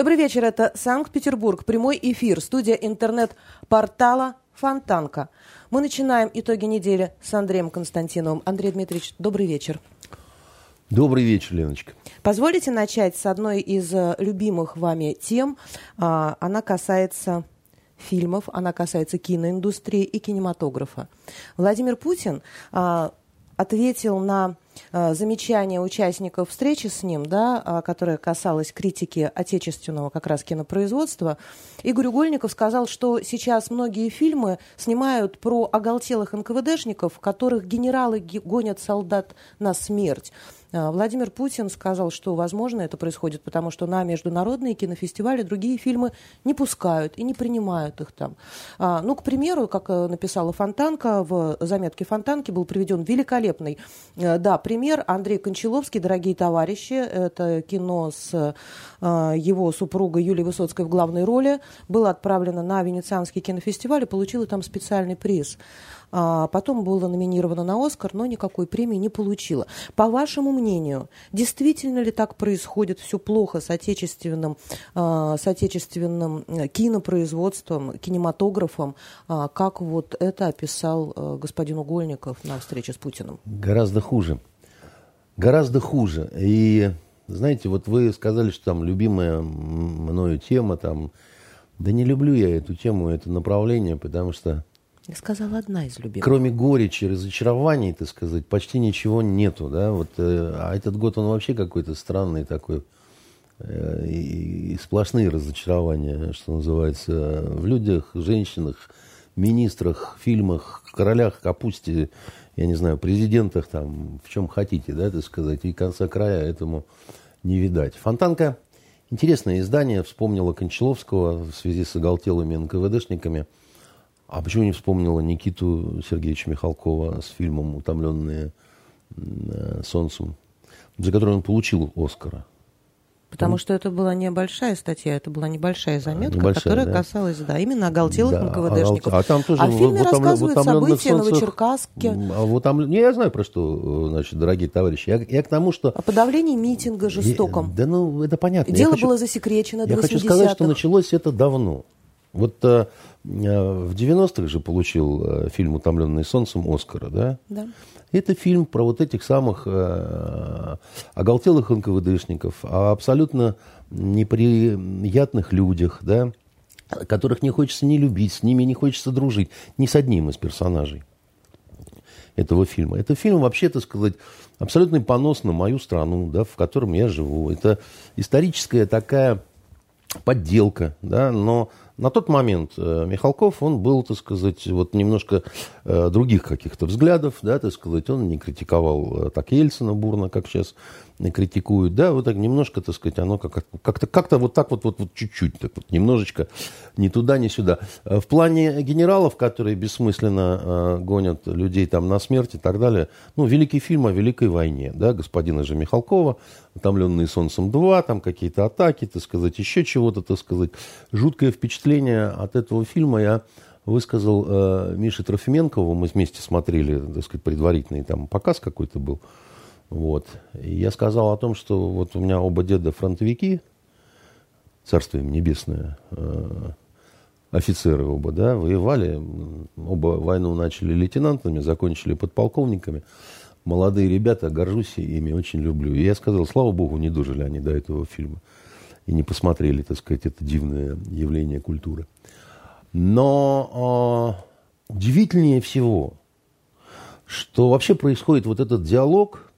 Добрый вечер, это Санкт-Петербург, прямой эфир, студия интернет-портала Фонтанка. Мы начинаем итоги недели с Андреем Константиновым. Андрей Дмитриевич, добрый вечер. Добрый вечер, Леночка. Позволите начать с одной из э, любимых вами тем. А, она касается фильмов, она касается киноиндустрии и кинематографа. Владимир Путин а, ответил на замечания участников встречи с ним, да, а, которая касалась критики отечественного как раз кинопроизводства. Игорь Угольников сказал, что сейчас многие фильмы снимают про оголтелых НКВДшников, которых генералы гонят солдат на смерть. А, Владимир Путин сказал, что, возможно, это происходит потому, что на международные кинофестивали другие фильмы не пускают и не принимают их там. А, ну, к примеру, как э, написала Фонтанка, в заметке Фонтанки был приведен великолепный, э, да, пример. Андрей Кончаловский, дорогие товарищи, это кино с э, его супругой Юлией Высоцкой в главной роли, было отправлено на Венецианский кинофестиваль и получило там специальный приз. А потом было номинировано на Оскар, но никакой премии не получила. По вашему мнению, действительно ли так происходит все плохо с отечественным, а, с отечественным э, кинопроизводством, кинематографом, а, как вот это описал э, господин Угольников на встрече с Путиным? Гораздо хуже. Гораздо хуже. И знаете, вот вы сказали, что там любимая мною тема, там, да не люблю я эту тему, это направление, потому что сказала одна из любимых. Кроме горечи, разочарований, так сказать, почти ничего нету, да, вот, э, а этот год он вообще какой-то странный такой, э, и, и сплошные разочарования, что называется, в людях, женщинах, министрах, фильмах, королях, капусте, я не знаю, президентах, там, в чем хотите, да, так сказать, и конца края этому не видать. Фонтанка, интересное издание, вспомнила Кончаловского в связи с оголтелыми НКВДшниками – а почему не вспомнила Никиту Сергеевича Михалкова с фильмом «Утомленные э, солнцем», за который он получил Оскара? Потому что это была небольшая статья, это была небольшая заметка, небольшая, которая да? касалась, да, именно оголтелых да, НКВДшников. А, там тоже а в фильме в, рассказывают события солнцах, Новочеркасске. А вот там, не, я знаю про что, значит, дорогие товарищи. Я, я к тому, что... О подавлении митинга жестоком. Я, да ну, это понятно. Дело хочу, было засекречено до Я хочу сказать, что началось это давно. Вот э в 90-х же получил э, фильм «Утомленный солнцем» Оскара, да? Да. Это фильм про вот этих самых э, оголтелых НКВДшников, о абсолютно неприятных людях, да, которых не хочется не любить, с ними не хочется дружить, ни с одним из персонажей этого фильма. Это фильм, вообще, так сказать, абсолютный понос на мою страну, да, в котором я живу. Это историческая такая подделка, да, но на тот момент э, Михалков, он был, так сказать, вот немножко э, других каких-то взглядов, да, так сказать, он не критиковал э, так Ельцина бурно, как сейчас критикуют, да, вот так немножко, так сказать, оно как- как-то, как-то вот так вот, вот, вот чуть-чуть, так вот немножечко ни туда, ни сюда. В плане генералов, которые бессмысленно э, гонят людей там на смерть и так далее, ну, великий фильм о Великой войне, да, господина же Михалкова, «Утомленные солнцем 2», там какие-то атаки, так сказать, еще чего-то, так сказать. Жуткое впечатление от этого фильма я высказал э, Мише Трофименкову, мы вместе смотрели, так сказать, предварительный там показ какой-то был, вот. И я сказал о том, что вот у меня оба деда фронтовики, царствие им небесное, э, офицеры оба, да, воевали, оба войну начали лейтенантами, закончили подполковниками. Молодые ребята, горжусь ими, очень люблю. И я сказал, слава богу, не дожили они до этого фильма. И не посмотрели, так сказать, это дивное явление культуры. Но э, удивительнее всего, что вообще происходит вот этот диалог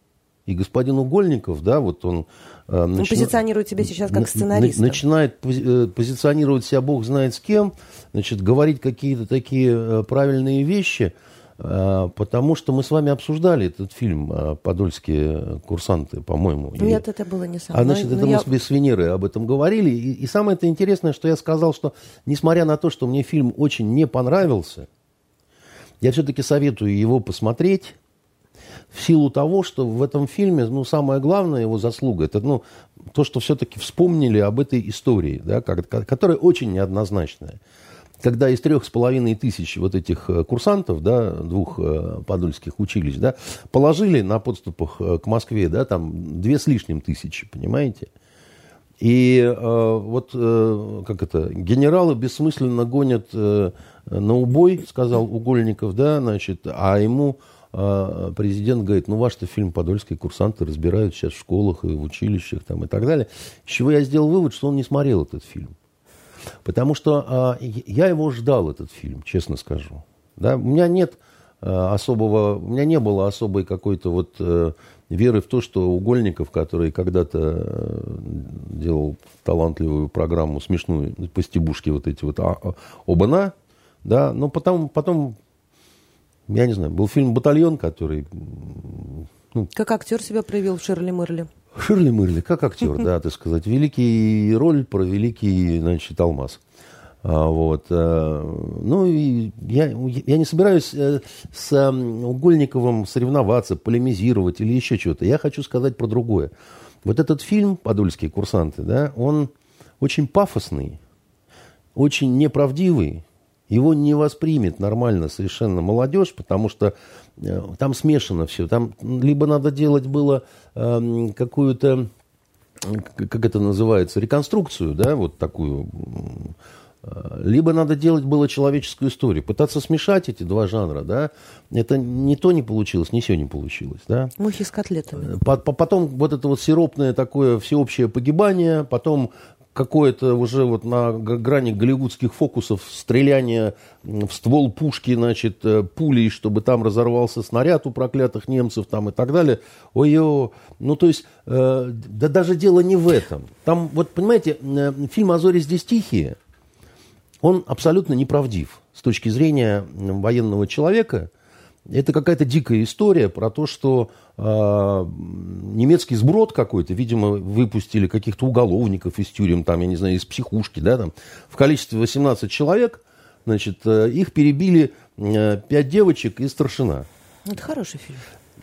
и господин Угольников, да, вот он... Э, он начи... позиционирует себя сейчас как сценарист. Начинает пози... Э, позиционировать себя бог знает с кем, значит, говорить какие-то такие э, правильные вещи, потому что мы с вами обсуждали этот фильм «Подольские курсанты», по-моему. Нет, и... это было не со мной. А, значит, это я... мы с Венерой об этом говорили. И, и самое это интересное, что я сказал, что несмотря на то, что мне фильм очень не понравился, я все-таки советую его посмотреть, в силу того, что в этом фильме, ну, самая главная его заслуга, это, ну, то, что все-таки вспомнили об этой истории, да, как, которая очень неоднозначная. Когда из трех с половиной тысяч вот этих э, курсантов, да, двух э, подольских училищ, да, положили на подступах э, к Москве, да, там, две с лишним тысячи, понимаете? И э, вот, э, как это, генералы бессмысленно гонят э, на убой, сказал Угольников, да, значит, а ему э, президент говорит, ну, ваш-то фильм «Подольские курсанты» разбирают сейчас в школах и в училищах там, и так далее. С чего я сделал вывод, что он не смотрел этот фильм. Потому что э, я его ждал, этот фильм, честно скажу. Да? У меня нет э, особого, у меня не было особой какой-то вот... Э, веры в то, что Угольников, который когда-то э, делал талантливую программу, смешную, по стебушке вот эти вот а, а, ОБНА, да, но потом, потом, я не знаю, был фильм «Батальон», который... Ну, как актер себя проявил в Шерли Мерли? Ширли Мырли, как актер, да, так сказать. Великий роль про великий, значит, алмаз. А, вот. Э, ну, и я, я не собираюсь э, с Угольниковым соревноваться, полемизировать или еще что-то. Я хочу сказать про другое. Вот этот фильм «Подольские курсанты», да, он очень пафосный, очень неправдивый. Его не воспримет нормально совершенно молодежь, потому что э, там смешано все. Там либо надо делать было э, какую-то, как это называется, реконструкцию, да, вот такую либо надо делать было человеческую историю, пытаться смешать эти два жанра, да, это не то не получилось, не все не получилось, да. Мухи с котлетами. Потом вот это вот сиропное такое всеобщее погибание, потом какое-то уже вот на грани голливудских фокусов стреляние в ствол пушки, значит, э, пулей, чтобы там разорвался снаряд у проклятых немцев там и так далее. Ой-ё, ну то есть, э, да даже дело не в этом. Там, вот понимаете, э, фильм «А зори здесь тихие», он абсолютно неправдив с точки зрения военного человека. Это какая-то дикая история про то, что э, немецкий сброд какой-то, видимо, выпустили каких-то уголовников из тюрем, там, я не знаю, из психушки, да, там, в количестве 18 человек, значит, э, их перебили э, 5 девочек и старшина. Это хороший фильм.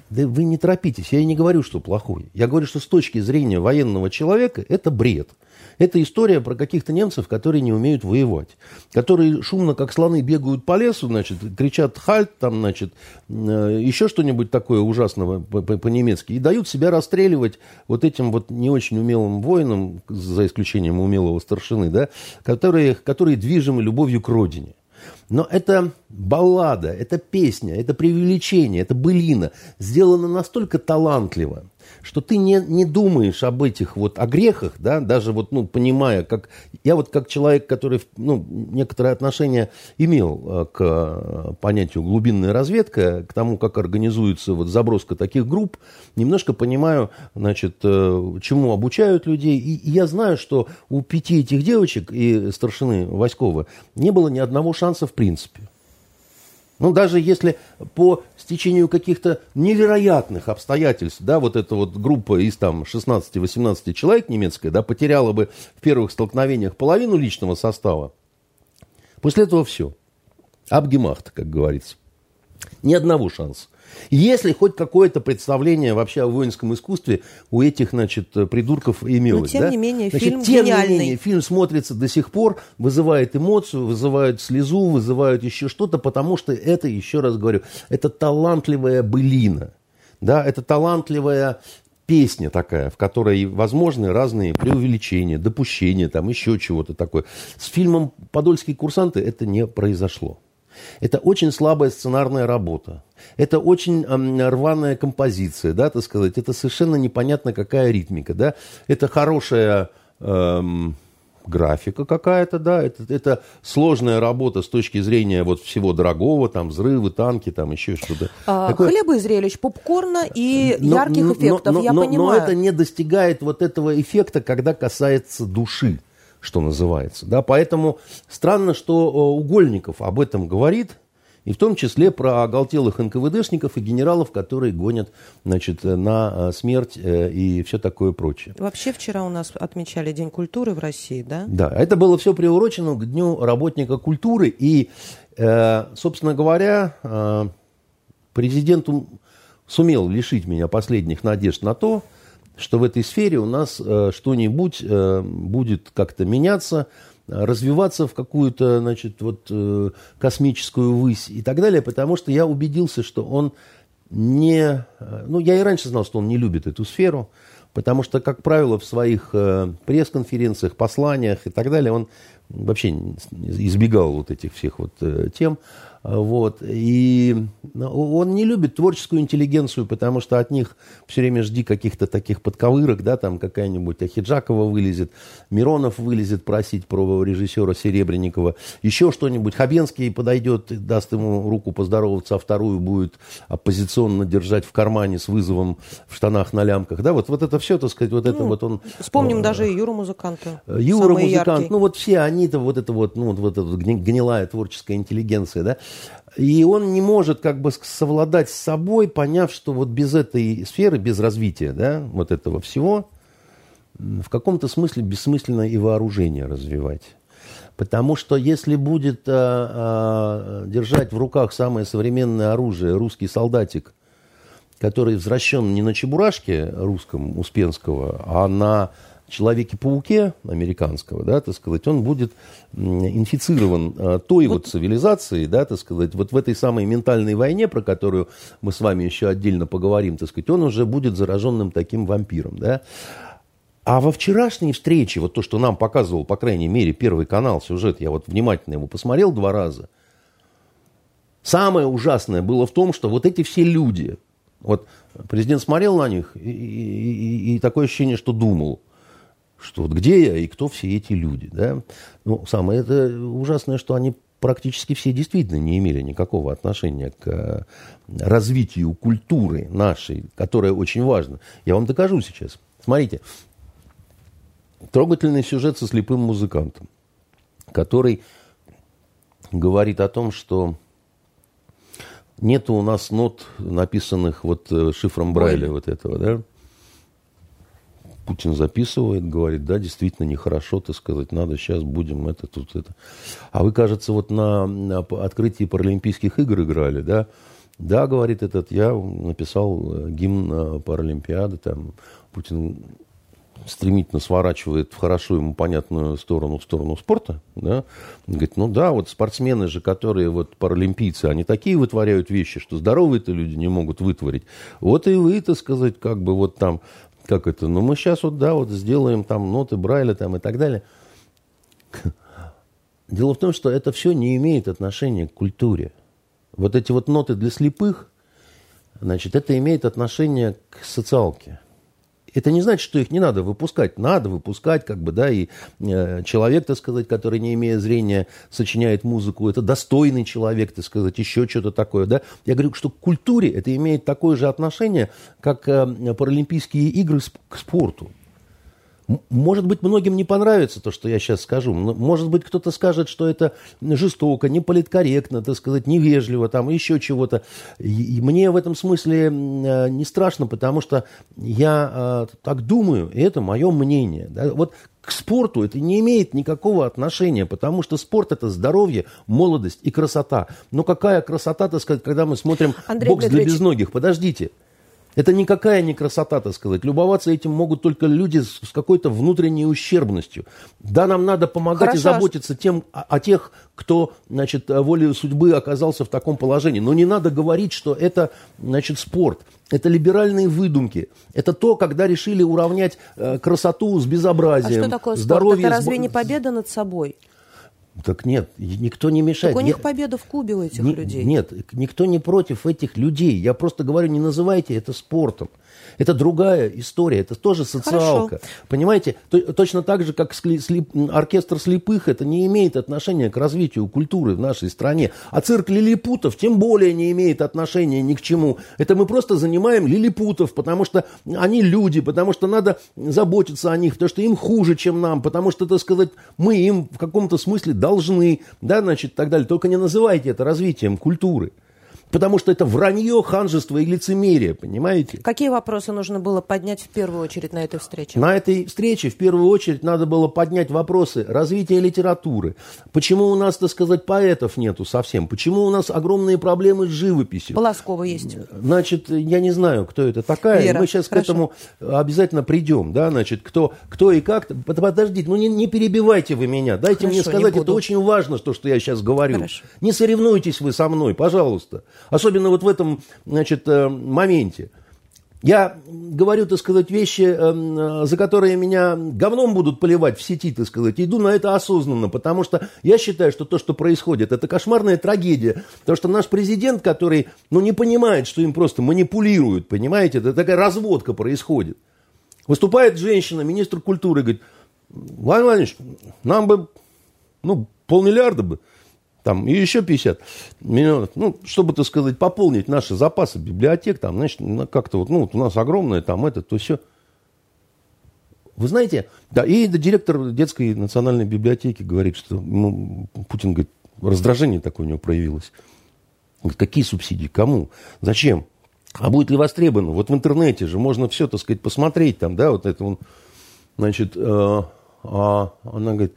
Да вы не торопитесь, я и не говорю, что плохой. Я говорю, что с точки зрения военного человека это бред. Это история про каких-то немцев, которые не умеют воевать. Которые шумно, как слоны, бегают по лесу, значит, кричат «хальт», там, значит, э, еще что-нибудь такое ужасное по-немецки, и дают себя расстреливать вот этим вот не очень умелым воинам, за исключением умелого старшины, да, которые, которые движимы любовью к родине. Но это баллада, это песня, это преувеличение, это былина, сделано настолько талантливо – что ты не, не думаешь об этих вот, о грехах, да, даже вот, ну, понимая, как, я вот как человек, который, ну, некоторое отношение имел э, к э, понятию глубинная разведка, к тому, как организуется вот заброска таких групп, немножко понимаю, значит, э, чему обучают людей, и, я знаю, что у пяти этих девочек и старшины Васькова не было ни одного шанса в принципе. Ну, даже если по стечению каких-то невероятных обстоятельств, да, вот эта вот группа из там 16-18 человек немецкая, да, потеряла бы в первых столкновениях половину личного состава, после этого все. Абгемахт, как говорится. Ни одного шанса. Если хоть какое-то представление вообще о воинском искусстве у этих, значит, придурков имелось. Но, тем да? не менее, значит, фильм тем гениальный. не менее, фильм смотрится до сих пор, вызывает эмоцию, вызывает слезу, вызывает еще что-то, потому что это, еще раз говорю, это талантливая былина. Да, это талантливая песня такая, в которой возможны разные преувеличения, допущения, там еще чего-то такое. С фильмом «Подольские курсанты» это не произошло. Это очень слабая сценарная работа. Это очень э, рваная композиция, да, так сказать. Это совершенно непонятно какая ритмика, да. Это хорошая э, графика какая-то, да. Это, это сложная работа с точки зрения вот всего дорогого, там взрывы, танки, там еще что-то. А, Такое... Хлеба и зрелищ, попкорна и но, ярких но, эффектов, но, я но, понимаю. Но это не достигает вот этого эффекта, когда касается души что называется. Да? Поэтому странно, что э, Угольников об этом говорит, и в том числе про оголтелых НКВДшников и генералов, которые гонят значит, на э, смерть э, и все такое прочее. Вообще вчера у нас отмечали День культуры в России, да? Да, это было все приурочено к Дню работника культуры. И, собственно говоря, президент сумел лишить меня последних надежд на то, что в этой сфере у нас э, что-нибудь э, будет как-то меняться, развиваться в какую-то, значит, вот э, космическую высь и так далее, потому что я убедился, что он не... Ну, я и раньше знал, что он не любит эту сферу, Потому что, как правило, в своих пресс-конференциях, посланиях и так далее, он вообще избегал вот этих всех вот тем. Вот. И ну, он не любит творческую интеллигенцию, потому что от них все время жди каких-то таких подковырок, да, там какая-нибудь Ахиджакова вылезет, Миронов вылезет просить про режиссера Серебренникова, еще что-нибудь. Хабенский подойдет, даст ему руку поздороваться, а вторую будет оппозиционно держать в кармане с вызовом в штанах на лямках. Да, вот, вот это все, так сказать, вот ну, это вот он... Вспомним э, даже Юру Музыканта. Юра Музыкант, ну вот все они-то вот это вот, ну вот эта вот гнилая творческая интеллигенция, да, и он не может как бы совладать с собой, поняв, что вот без этой сферы, без развития да, вот этого всего, в каком-то смысле бессмысленно и вооружение развивать. Потому что если будет а, а, держать в руках самое современное оружие русский солдатик, который возвращен не на чебурашке русском Успенского, а на Человеке-пауке американского, да, так сказать, он будет инфицирован а, той вот, вот цивилизацией, да, так сказать, вот в этой самой ментальной войне, про которую мы с вами еще отдельно поговорим, так сказать, он уже будет зараженным таким вампиром, да. А во вчерашней встрече, вот то, что нам показывал, по крайней мере, Первый канал, сюжет, я вот внимательно его посмотрел два раза, самое ужасное было в том, что вот эти все люди, вот президент смотрел на них и, и, и, и такое ощущение, что думал – что вот где я и кто все эти люди. Да? Ну, самое это ужасное, что они практически все действительно не имели никакого отношения к э, развитию культуры нашей, которая очень важна. Я вам докажу сейчас. Смотрите, трогательный сюжет со слепым музыкантом, который говорит о том, что нет у нас нот, написанных вот э, шифром Брайля Ой. вот этого, да? Путин записывает, говорит, да, действительно нехорошо, так сказать, надо сейчас будем это, тут это. А вы, кажется, вот на, на открытии Паралимпийских игр играли, да? Да, говорит этот, я написал э, гимн э, Паралимпиады, там Путин стремительно сворачивает в хорошо ему понятную сторону, в сторону спорта, да, говорит, ну да, вот спортсмены же, которые вот паралимпийцы, они такие вытворяют вещи, что здоровые-то люди не могут вытворить. Вот и вы, так сказать, как бы вот там как это, ну мы сейчас вот, да, вот сделаем там ноты Брайля там и так далее. Дело в том, что это все не имеет отношения к культуре. Вот эти вот ноты для слепых, значит, это имеет отношение к социалке. Это не значит, что их не надо выпускать. Надо выпускать, как бы, да, и э, человек, так сказать, который, не имея зрения, сочиняет музыку, это достойный человек, так сказать, еще что-то такое, да. Я говорю, что к культуре это имеет такое же отношение, как э, Паралимпийские игры к спорту. Может быть, многим не понравится то, что я сейчас скажу. Может быть, кто-то скажет, что это жестоко, не политкорректно, так сказать, невежливо, там еще чего-то. И мне в этом смысле э, не страшно, потому что я э, так думаю, и это мое мнение. Да? Вот к спорту это не имеет никакого отношения, потому что спорт это здоровье, молодость и красота. Но какая красота, так сказать, когда мы смотрим Андрей бокс Дмитриевич. для безногих? Подождите. Это никакая не красота, так сказать. Любоваться этим могут только люди с, с какой-то внутренней ущербностью. Да, нам надо помогать Хорошо. и заботиться тем, о, о тех, кто, значит, волей судьбы оказался в таком положении. Но не надо говорить, что это, значит, спорт. Это либеральные выдумки. Это то, когда решили уравнять э, красоту с безобразием. А что такое спорт? Здоровье это разве с... не победа над собой? Так нет, никто не мешает. Так у них я... победа в Кубе у этих не, людей. Нет, никто не против этих людей. Я просто говорю, не называйте это спортом. Это другая история, это тоже социалка. Хорошо. Понимаете, точно так же, как слеп, оркестр слепых, это не имеет отношения к развитию культуры в нашей стране. А цирк лилипутов тем более не имеет отношения ни к чему. Это мы просто занимаем лилипутов, потому что они люди, потому что надо заботиться о них, потому что им хуже, чем нам, потому что, так сказать, мы им в каком-то смысле должны, да, значит, так далее. Только не называйте это развитием культуры. Потому что это вранье, ханжество и лицемерие, понимаете? Какие вопросы нужно было поднять в первую очередь на этой встрече? На этой встрече в первую очередь надо было поднять вопросы развития литературы. Почему у нас, так сказать, поэтов нету совсем? Почему у нас огромные проблемы с живописью? Полоскова есть. Значит, я не знаю, кто это такая. Вера, Мы сейчас хорошо. к этому обязательно придем, да, значит, кто, кто и как. Подождите, ну не, не перебивайте вы меня. Дайте хорошо, мне сказать, это очень важно, то, что я сейчас говорю. Хорошо. Не соревнуйтесь вы со мной, пожалуйста. Особенно вот в этом значит, э, моменте. Я говорю, так сказать, вещи, эм, за которые меня говном будут поливать в сети, так сказать. Иду на это осознанно, потому что я считаю, что то, что происходит, это кошмарная трагедия. Потому что наш президент, который, ну, не понимает, что им просто манипулируют, понимаете, это такая разводка происходит. Выступает женщина, министр культуры, говорит, Владимир Владимирович, нам бы, ну, полмиллиарда бы там, и еще 50 миллионов, ну, чтобы, так сказать, пополнить наши запасы библиотек, там, значит, как-то вот, ну, вот у нас огромное, там, это, то все. Вы знаете, да, и директор детской национальной библиотеки говорит, что, ну, Путин, говорит, раздражение такое у него проявилось. Говорит, какие субсидии, кому, зачем? А будет ли востребовано? Вот в интернете же можно все, так сказать, посмотреть там, да, вот это он, значит, э, а она говорит,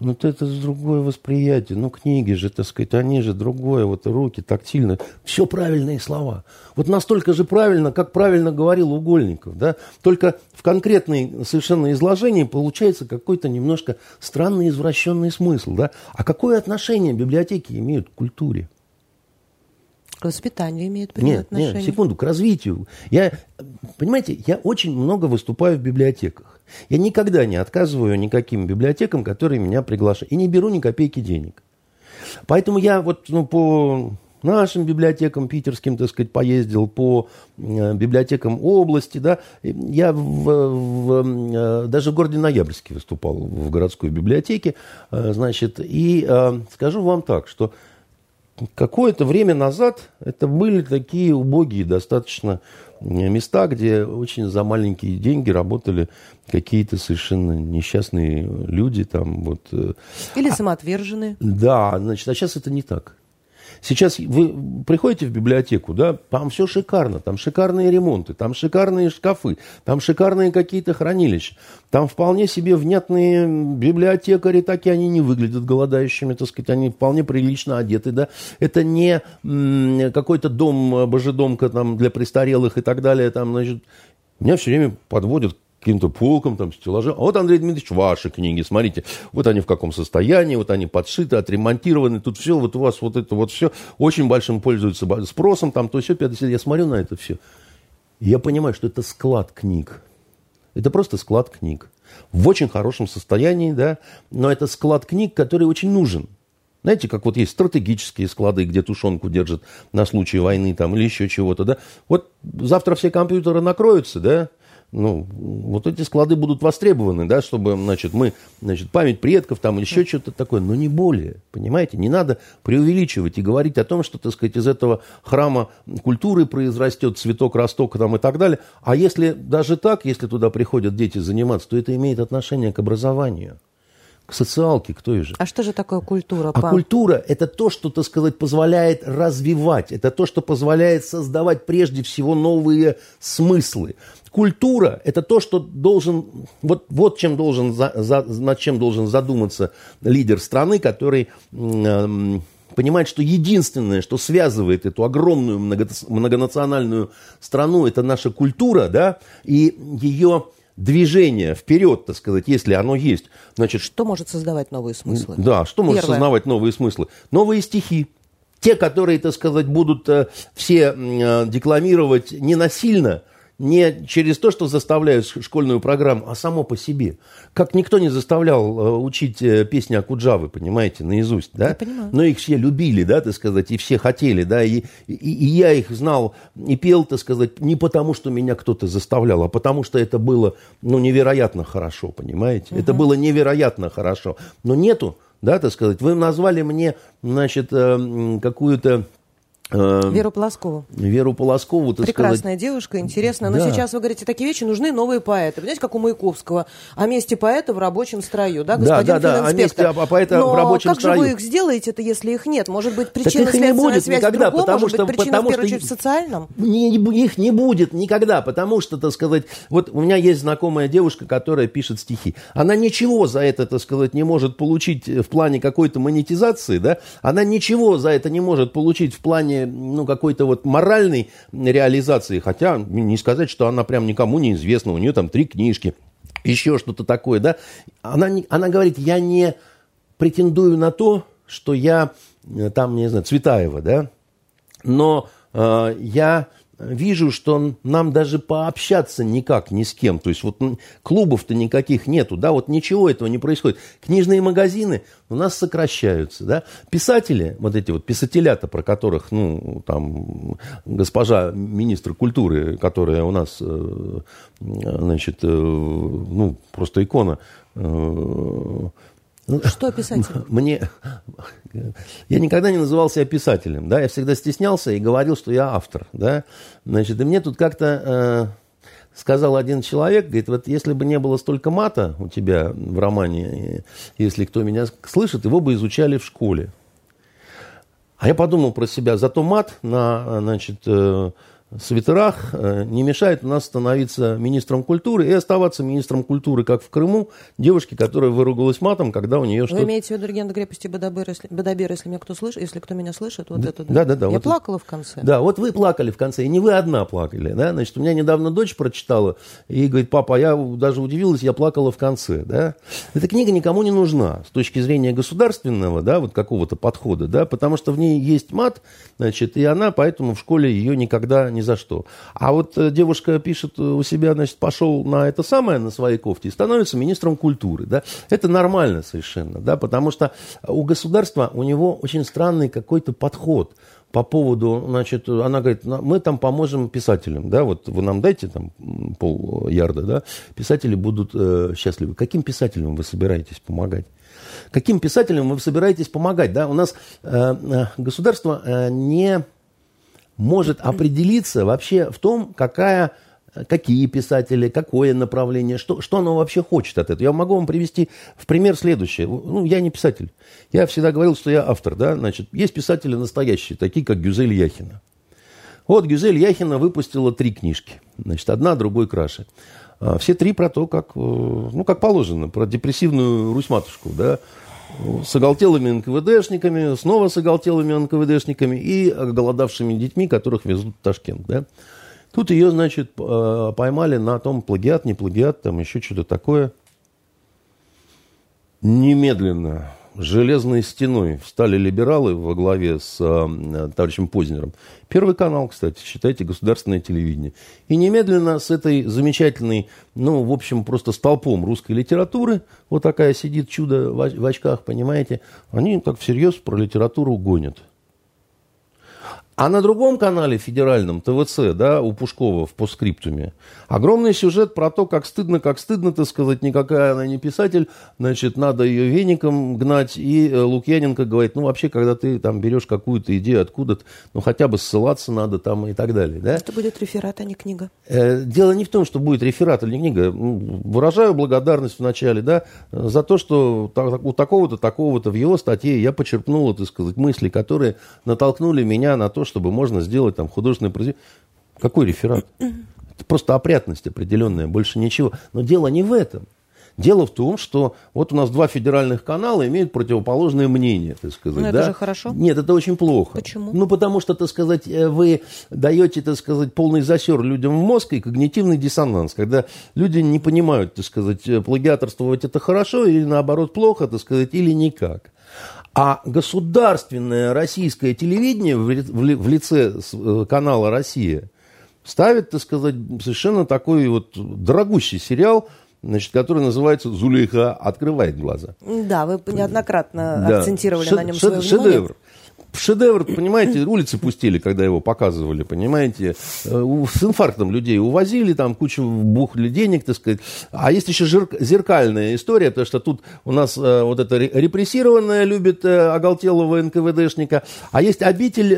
ну, это другое восприятие. Ну, книги же, так сказать, они же другое. Вот руки тактильно. Все правильные слова. Вот настолько же правильно, как правильно говорил Угольников. Да? Только в конкретной совершенно изложении получается какой-то немножко странный извращенный смысл. Да? А какое отношение библиотеки имеют к культуре? К воспитанию имеют нет, отношение. Нет, секунду, к развитию. Я, понимаете, я очень много выступаю в библиотеках. Я никогда не отказываю никаким библиотекам, которые меня приглашают. И не беру ни копейки денег. Поэтому я вот ну, по нашим библиотекам питерским, так сказать, поездил, по э, библиотекам области, да, я в, в, э, даже в городе Ноябрьске выступал в городской библиотеке, э, значит, и скажу вам так, что какое-то время назад это были такие убогие достаточно места, где очень за маленькие деньги работали какие-то совершенно несчастные люди там вот. Э, Или а самоотверженные. Да, значит, а сейчас это не так. Сейчас вы приходите в библиотеку, да, там все шикарно, там шикарные ремонты, там шикарные шкафы, там шикарные какие-то хранилища, там вполне себе внятные библиотекари, такие они не выглядят голодающими, так сказать, они вполне прилично одеты, да. Это не какой-то дом, божедомка там для престарелых и так далее, там, значит, меня все время подводят каким-то полкам, там, стеллажам. А вот, Андрей Дмитриевич, ваши книги, смотрите, вот они в каком состоянии, вот они подшиты, отремонтированы, тут все, вот у вас вот это вот все очень большим пользуется спросом, там то все, 50. Я смотрю на это все. И я понимаю, что это склад книг. Это просто склад книг. В очень хорошем состоянии, да, но это склад книг, который очень нужен. Знаете, как вот есть стратегические склады, где тушенку держат на случай войны там или еще чего-то, да. Вот завтра все компьютеры накроются, да, ну, вот эти склады будут востребованы, да, чтобы, значит, мы, значит, память предков там или еще что-то такое, но не более, понимаете, не надо преувеличивать и говорить о том, что, так сказать, из этого храма культуры произрастет цветок, росток там и так далее, а если даже так, если туда приходят дети заниматься, то это имеет отношение к образованию к социалке, к той же. А что же такое культура? А культура – это то, что, так сказать, позволяет развивать, это то, что позволяет создавать прежде всего новые смыслы. Культура – это то, что должен, вот, вот чем должен, за, за, над чем должен задуматься лидер страны, который э, понимает, что единственное, что связывает эту огромную много, многонациональную страну, это наша культура, да, и ее движение вперед, так сказать, если оно есть. Значит, что может создавать новые смыслы? Да, что может Первое. создавать новые смыслы? Новые стихи. Те, которые, так сказать, будут э, все э, декламировать не насильно, не через то, что заставляют школьную программу, а само по себе. Как никто не заставлял э, учить э, песни Акуджавы, понимаете, наизусть, да? Но их все любили, да, так сказать, и все хотели, да, и, и, и я их знал и пел, так сказать, не потому, что меня кто-то заставлял, а потому, что это было, ну, невероятно хорошо, понимаете? Угу. Это было невероятно хорошо. Но нету, да, так сказать, вы назвали мне, значит, э, какую-то Веру Полоскову. Веру Полоскову, так Прекрасная сказать... девушка, интересно. Но да. сейчас вы говорите, такие вещи нужны новые поэты. Знаете, как у Маяковского. О месте поэта в рабочем строю, да, господин да, да, да, о месте а, поэта Но в рабочем как строю. же вы их сделаете это, если их нет? Может быть, причина их не будет связь никогда, в другом? потому Может что, быть, причина, потому в первую очередь, в социальном? Не, их не будет никогда, потому что, так сказать, вот у меня есть знакомая девушка, которая пишет стихи. Она ничего за это, так сказать, не может получить в плане какой-то монетизации, да? Она ничего за это не может получить в плане, ну, какой-то вот моральной реализации, хотя не сказать, что она прям никому не известна, у нее там три книжки, еще что-то такое, да, она, она говорит, я не претендую на то, что я э, там, не знаю, Цветаева, да, но э, я вижу, что нам даже пообщаться никак ни с кем. То есть вот клубов-то никаких нету, да, вот ничего этого не происходит. Книжные магазины у нас сокращаются, да. Писатели, вот эти вот писателята, про которых, ну, там, госпожа министр культуры, которая у нас, э, значит, э, ну, просто икона, э, что писатель? Мне... Я никогда не называл себя писателем, да, я всегда стеснялся и говорил, что я автор, да. Значит, и мне тут как-то э, сказал один человек, говорит, вот если бы не было столько мата у тебя в романе, если кто меня слышит, его бы изучали в школе. А я подумал про себя, зато мат на, значит, э, свитерах э, не мешает у нас становиться министром культуры и оставаться министром культуры, как в Крыму, девушке, которая выругалась матом, когда у нее что-то... Вы имеете в виду легенду крепости Бадабер, если, Бадабер, если меня кто слышит, если кто меня слышит, вот да, это, да? Да, да, да. Я вот плакала это... в конце. Да, вот вы плакали в конце, и не вы одна плакали, да, значит, у меня недавно дочь прочитала, и говорит, папа, я даже удивилась, я плакала в конце, да. Эта книга никому не нужна с точки зрения государственного, да, вот какого-то подхода, да, потому что в ней есть мат, значит, и она поэтому в школе ее никогда ни за что. А вот э, девушка пишет у себя, значит, пошел на это самое, на своей кофте, и становится министром культуры. Да? Это нормально совершенно, да, потому что у государства, у него очень странный какой-то подход по поводу, значит, она говорит, мы там поможем писателям, да, вот вы нам дайте там пол ярда, да, писатели будут э, счастливы. Каким писателям вы собираетесь помогать? Каким писателям вы собираетесь помогать, да? У нас э, э государство э, не может определиться вообще в том, какая, какие писатели, какое направление, что, что оно вообще хочет от этого. Я могу вам привести в пример следующее. Ну, я не писатель. Я всегда говорил, что я автор, да, значит, есть писатели настоящие, такие как Гюзель Яхина. Вот Гюзель Яхина выпустила три книжки. Значит, одна другой краше. А все три про то, как, э, ну, как положено, про депрессивную Русь-матушку, да, с оголтелыми НКВДшниками, снова с оголтелыми НКВДшниками и голодавшими детьми, которых везут в Ташкент. Да? Тут ее, значит, э, поймали на том, плагиат, не плагиат, там еще что-то такое. Немедленно железной стеной встали либералы во главе с э, товарищем Познером. Первый канал, кстати, считайте, государственное телевидение. И немедленно с этой замечательной, ну, в общем, просто столпом русской литературы, вот такая сидит чудо в, очках, понимаете, они так всерьез про литературу гонят. А на другом канале федеральном, ТВЦ, да, у Пушкова в постскриптуме, огромный сюжет про то, как стыдно, как стыдно, так сказать, никакая она не писатель, значит, надо ее веником гнать. И э, Лукьяненко говорит, ну, вообще, когда ты там берешь какую-то идею откуда-то, ну, хотя бы ссылаться надо там и так далее, да. Это будет реферат, а не книга. Э, дело не в том, что будет реферат или книга. Выражаю благодарность вначале, да, за то, что у такого-то, такого-то в его статье я почерпнул, так сказать, мысли, которые натолкнули меня на то, чтобы можно сделать там художественное произведение. Какой реферат? Это просто опрятность определенная, больше ничего. Но дело не в этом. Дело в том, что вот у нас два федеральных канала имеют противоположное мнение, так сказать. Но да? это же хорошо. Нет, это очень плохо. Почему? Ну, потому что, так сказать, э, вы даете, так сказать, полный засер людям в мозг и когнитивный диссонанс, когда люди не понимают, так сказать, э, плагиаторствовать это хорошо или наоборот плохо, так сказать, или никак. А государственное российское телевидение в лице э, канала «Россия» ставит, так сказать, совершенно такой вот дорогущий сериал, значит, который называется «Зулейха открывает глаза». Да, вы неоднократно да. акцентировали Шед, на нем шед, свое шедевр. внимание шедевр, понимаете, улицы пустили, когда его показывали, понимаете. Э, с инфарктом людей увозили, там кучу бухли денег, так сказать. А есть еще зеркальная история, потому что тут у нас э, вот это репрессированная любит э, оголтелого НКВДшника, а есть обитель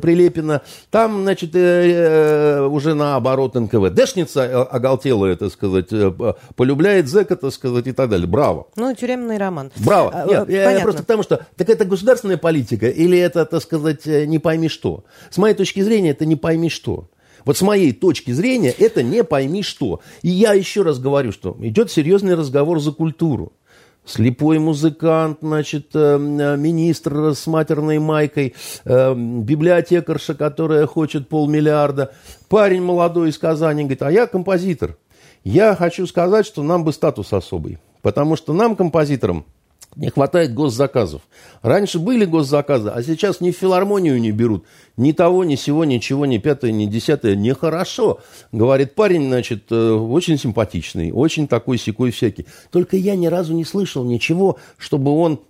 Прилепина, там, значит, уже наоборот НКВДшница оголтелая, так сказать, полюбляет зэка, так сказать, и так далее. Браво. Ну, тюремный роман. Браво. Нет, Понятно. я просто потому что, так это государственная политика, или это, так сказать, э, не пойми что. С моей точки зрения, это не пойми что. Вот с моей точки зрения, это не пойми что. И я еще раз говорю, что идет серьезный разговор за культуру. Слепой музыкант, значит, э, э, министр с матерной майкой, библиотекарша, которая хочет полмиллиарда, парень молодой из Казани говорит, а я композитор. Я хочу сказать, что нам бы статус особый. Потому что нам, композиторам, Не хватает госзаказов. Раньше были госзаказы, а сейчас ни филармонию не берут. Ни того, ни сего, ничего, ни пятое, ни десятое. Нехорошо. Говорит парень, значит, э, очень симпатичный, очень такой секой всякий. Только я ни разу не слышал ничего, чтобы он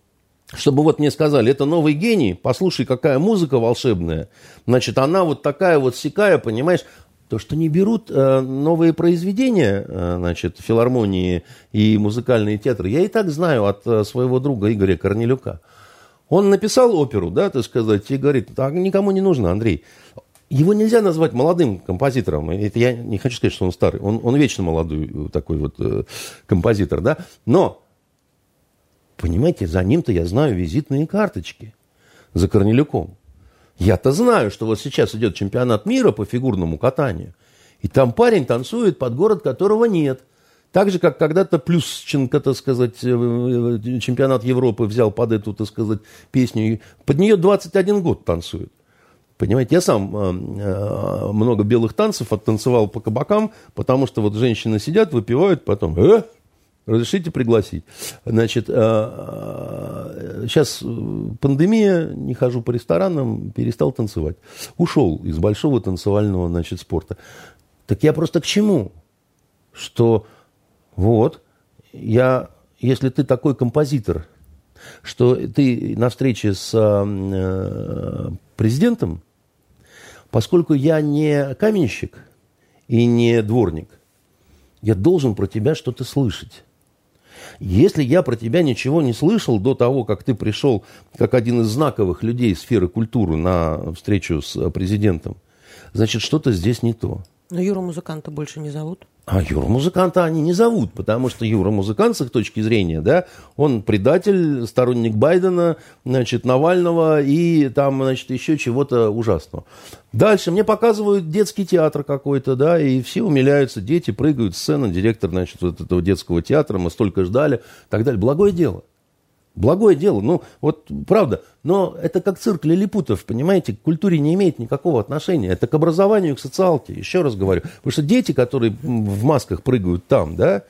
чтобы вот мне сказали, это новый гений, послушай, какая музыка волшебная. Значит, она вот такая вот секая, понимаешь, то, что не берут э, новые произведения, э, значит, филармонии и музыкальные театры, я и так знаю от э, своего друга Игоря Корнелюка. Он написал оперу, да, так сказать, и говорит, так никому не нужно, Андрей. Его нельзя назвать молодым композитором. Это я не хочу сказать, что он старый. Он, он вечно молодой э, такой вот э, композитор, да. Но, понимаете, за ним-то я знаю визитные карточки. За Корнелюком. Я-то знаю, что вот сейчас идет чемпионат мира по фигурному катанию, и там парень танцует под город, которого нет. Так же, как когда-то Плюсченко, так сказать, э, э, чемпионат Европы взял под эту, так сказать, песню. Под нее 21 год танцует. Понимаете, я сам э, много белых танцев оттанцевал по кабакам, потому что вот женщины сидят, выпивают, потом, э, Разрешите пригласить. Значит, сейчас э, э, пандемия, не хожу по ресторанам, перестал танцевать. Ушел из большого танцевального, значит, спорта. Так я просто к чему? Что вот, я, если ты такой композитор, что ты на встрече с э, президентом, поскольку я не каменщик и не дворник, я должен про тебя что-то слышать. Если я про тебя ничего не слышал до того, как ты пришел как один из знаковых людей сферы культуры на встречу с президентом, значит, что-то здесь не то. Но Юру музыканта больше не зовут? А Юра музыканта они не зовут, потому что Юра музыкант с их точки зрения, да, он предатель, сторонник Байдена, значит, Навального и там, значит, еще чего-то ужасного. Дальше мне показывают детский театр какой-то, да, и все умиляются, дети прыгают, сцена, директор, значит, вот этого детского театра, мы столько ждали, так далее. Благое дело. Благое дело, ну вот правда, но это как цирк лилипутов, понимаете, к культуре не имеет никакого отношения, это к образованию, к социалке, еще раз говорю. Потому что дети, которые в масках прыгают там, да,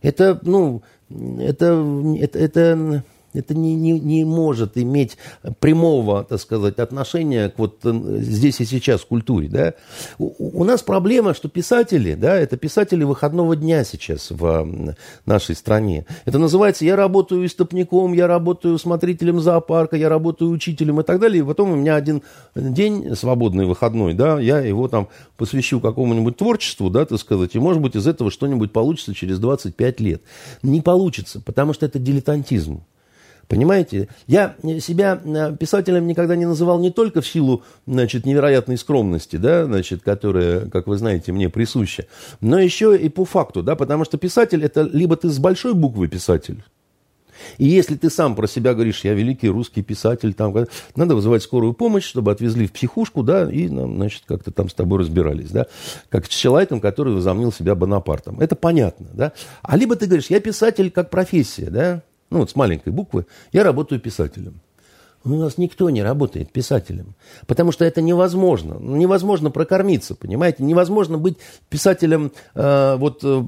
это, ну, это, это, это это не, не, не может иметь прямого, так сказать, отношения к вот э, здесь и сейчас культуре. Да? У, у нас проблема, что писатели, да, это писатели выходного дня сейчас в нашей стране. Это называется «я работаю истопником», «я работаю смотрителем зоопарка», «я работаю учителем» и так далее. И потом у меня один день свободный выходной, да, я его там посвящу какому-нибудь творчеству, да, так сказать, и, может быть, из этого что-нибудь получится через 25 лет. Не получится, потому что это дилетантизм. Понимаете? Я себя э, писателем никогда не называл не только в силу значит, невероятной скромности, да, значит, которая, как вы знаете, мне присуща, но еще и по факту, да, потому что писатель это либо ты с большой буквы писатель, и если ты сам про себя говоришь, я великий русский писатель, там, надо вызывать скорую помощь, чтобы отвезли в психушку, да, и, значит, как-то там с тобой разбирались, да, как с человеком, который возомнил себя Бонапартом. Это понятно, да. А либо ты говоришь, я писатель как профессия, да, ну вот с маленькой буквы, я работаю писателем. У нас никто не работает писателем, потому что это невозможно. Ну, невозможно прокормиться, понимаете? Невозможно быть писателем, э, вот э,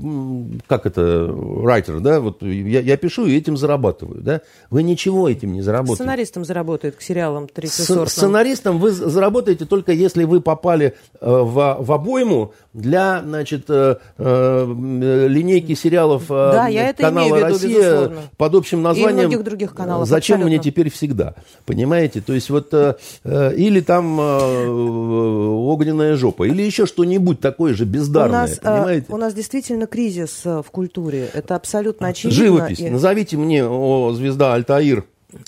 как это, writer, да? Вот я, я пишу и этим зарабатываю, да? Вы ничего этим не заработаете. Сценаристом заработает к сериалам третьесортным. Сценаристом вы заработаете только если вы попали э, в, в обойму для, значит, э, э, линейки сериалов э, да, я канала это «Россия» безусловно. под общим названием и многих других каналов, «Зачем абсолютно. мне теперь всегда?» Понимаете? То есть вот... Э, э, или там э, огненная жопа, или еще что-нибудь такое же бездарное, у нас, понимаете? У нас действительно кризис в культуре. Это абсолютно очевидно. Живопись. И... Назовите мне, о, звезда Альтаир,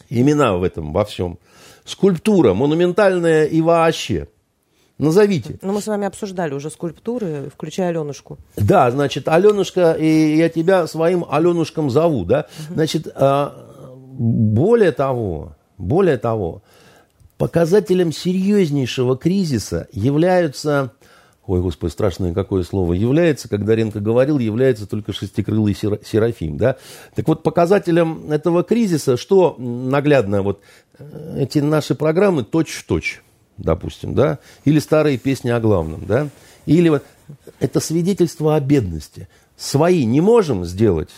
имена в этом во всем. Скульптура, монументальная и вообще. Назовите. Ну, мы с вами обсуждали уже скульптуры, включая Аленушку. Да, значит, Аленушка, и я тебя своим Аленушком зову, да. Значит, более того, более того, показателем серьезнейшего кризиса являются, ой, господи, страшное какое слово, является, когда Ренко говорил, является только шестикрылый Серафим, да. Так вот, показателем этого кризиса, что наглядно, вот э, эти наши программы точь-в-точь, допустим, да, или старые песни о главном, да, или вот это свидетельство о бедности. Свои не можем сделать,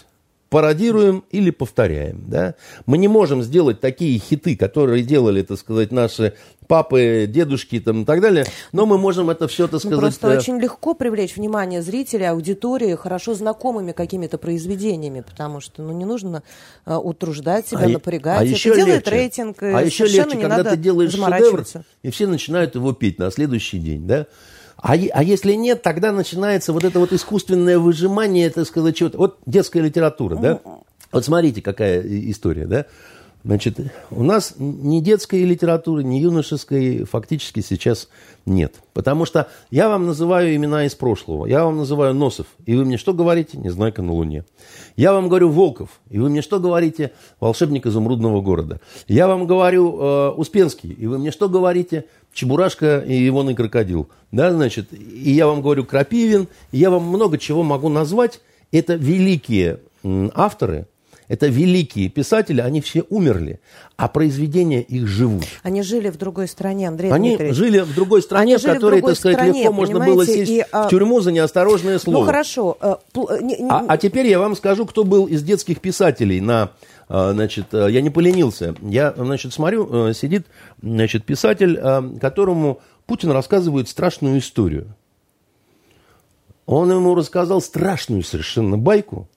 пародируем или повторяем. Да? Мы не можем сделать такие хиты, которые делали, так сказать, наши папы, дедушки там, и так далее, но мы можем это все, так ну, сказать... просто э... очень легко привлечь внимание зрителя, аудитории хорошо знакомыми какими-то произведениями, потому что ну, не нужно э, утруждать себя, а напрягать. А это еще делает легче. рейтинг, а еще легче, когда ты делаешь шедевр, и все начинают его петь на следующий день, да? А, а если нет, тогда начинается вот это вот искусственное выжимание, так сказать, чего-то. Вот детская литература, да? Вот смотрите, какая история, да? Значит, у нас ни детской литературы, ни юношеской фактически сейчас нет. Потому что я вам называю имена из прошлого. Я вам называю Носов. И вы мне что говорите? Незнайка на Луне. Я вам говорю Волков. И вы мне что говорите? Волшебник изумрудного города. Я вам говорю э, Успенский. И вы мне что говорите? Чебурашка и Ивон и крокодил. Да, значит, и я вам говорю Крапивин. И я вам много чего могу назвать. Это великие авторы, это великие писатели, они все умерли, а произведения их живут. Они жили в другой стране, Андрей Они Дмитриевич. жили в другой стране, они в которой, так сказать, стране, легко можно было сесть и, а... в тюрьму за неосторожное слово. Ну, хорошо. А, а, а теперь я вам скажу, кто был из детских писателей на а, значит, я не поленился. Я, значит, смотрю, сидит, значит, писатель, которому Путин рассказывает страшную историю. Он ему рассказал страшную совершенно байку,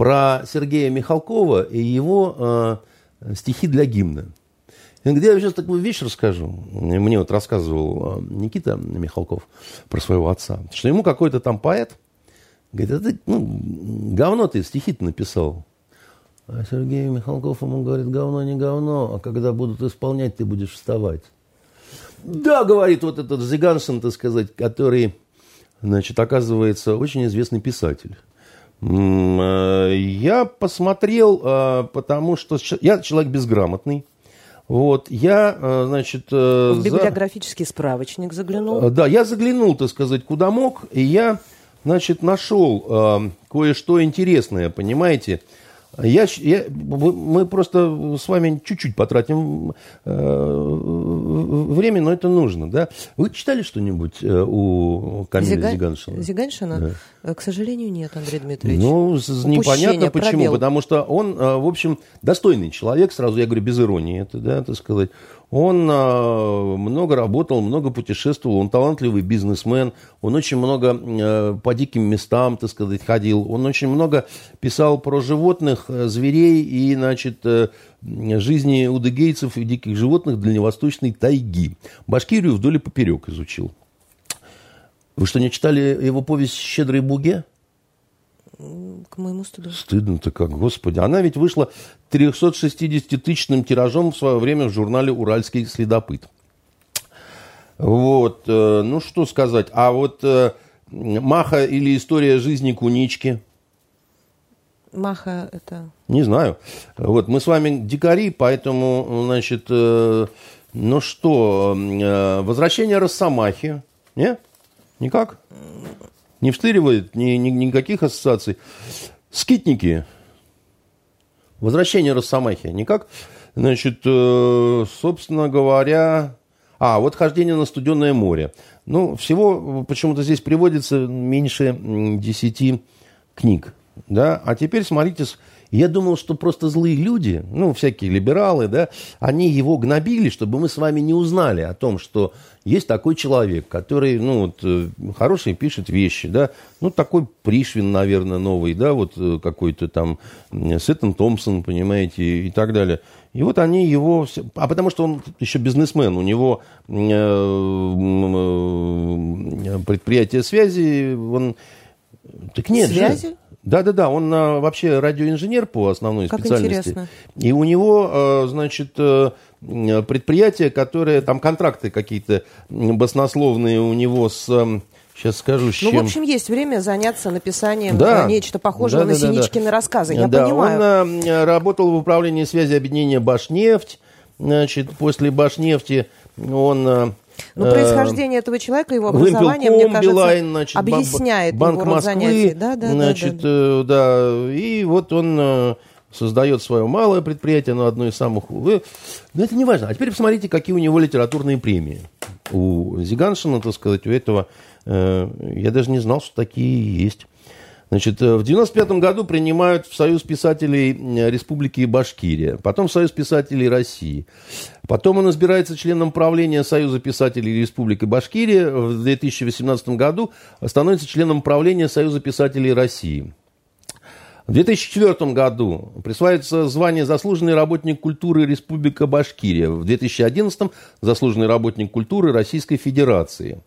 про Сергея Михалкова и его э, стихи для гимна. Где я сейчас такую вещь расскажу. Мне вот рассказывал э, Никита Михалков про своего отца, что ему какой-то там поэт говорит, а ты, ну, говно ты стихи-то написал. А Сергей Михалков ему говорит, говно не говно, а когда будут исполнять, ты будешь вставать. Да, говорит вот этот Зиганшин, так сказать, который, значит, оказывается, очень известный писатель. Э, я посмотрел, э, потому что я человек безграмотный. Вот, я, э, значит... В библиографический за... справочник заглянул? Да, я заглянул, так сказать, куда мог, и я, значит, нашел кое-что интересное, понимаете. Я, я, мы просто с вами чуть-чуть потратим э, время, но это нужно. Да? Вы читали что-нибудь э, у Камиля Зига... Зиганшина? Зиганшина? Да. Э, к сожалению, нет, Андрей Дмитриевич. Ну, непонятно почему. Пробел. Потому что он, э, в общем, достойный человек, сразу я говорю, без иронии это, да, так сказать. Он э, много работал, много путешествовал, он талантливый бизнесмен, он очень много э, по диким местам, так сказать, ходил, он очень много писал про животных, э, зверей и, значит, жизни удыгейцев и диких животных дальневосточной тайги. Башкирию вдоль и поперек изучил. Вы что, не читали его повесть «Щедрый буге»? К моему стыду. Стыдно-то как, господи. Она ведь вышла 360-тысячным тиражом в свое время в журнале «Уральский следопыт». Вот, э, ну что сказать. А вот э, Маха или история жизни Кунички? Маха это... Не знаю. Вот, мы с вами дикари, поэтому, значит, э, ну что, возвращение Росомахи, нет? Никак? Не встыривает ни, ни, никаких ассоциаций. Скитники. Возвращение Росомахи. Никак. Значит, э, собственно говоря... А, вот хождение на студенное море. Ну, всего почему-то здесь приводится меньше десяти книг. Да? А теперь смотрите, я думал, что просто злые люди, ну, всякие либералы, да, они его гнобили, чтобы мы с вами не узнали о том, что есть такой человек, который, ну, вот, э, хороший пишет вещи, да, ну, такой Пришвин, наверное, новый, да, вот э, какой-то там Сеттон Томпсон, понимаете, и так далее. И вот они его... А потому что он еще бизнесмен, у него э, предприятие связи, он... Так нет Связи? Же. Да-да-да, он а, вообще радиоинженер по основной как специальности. Интересно. И у него, а, значит, а, предприятие, которое, там контракты какие-то баснословные у него с... Сейчас скажу, с чем. Ну, в общем, есть время заняться написанием да. нечто похожего да, на да, Синичкины да. рассказы. Я да, понимаю. Он а, работал в управлении связи объединения «Башнефть». Значит, после «Башнефти» он но ну, происхождение этого человека, его образование, мне кажется, Билайн, значит, объясняет Банк его Москвы, занятий. Да, да, значит, да, да. да, и вот он э, создает свое малое предприятие, но одно из самых... Но это не важно. А теперь посмотрите, какие у него литературные премии. У Зиганшина, так сказать, у этого... Э, я даже не знал, что такие есть. Значит, в 95 году принимают в Союз писателей Республики Башкирия, потом в Союз писателей России. Потом он избирается членом правления Союза писателей Республики Башкирия. В 2018 году становится членом правления Союза писателей России. В 2004 году присваивается звание «Заслуженный работник культуры Республика Башкирия». В 2011 «Заслуженный работник культуры Российской Федерации».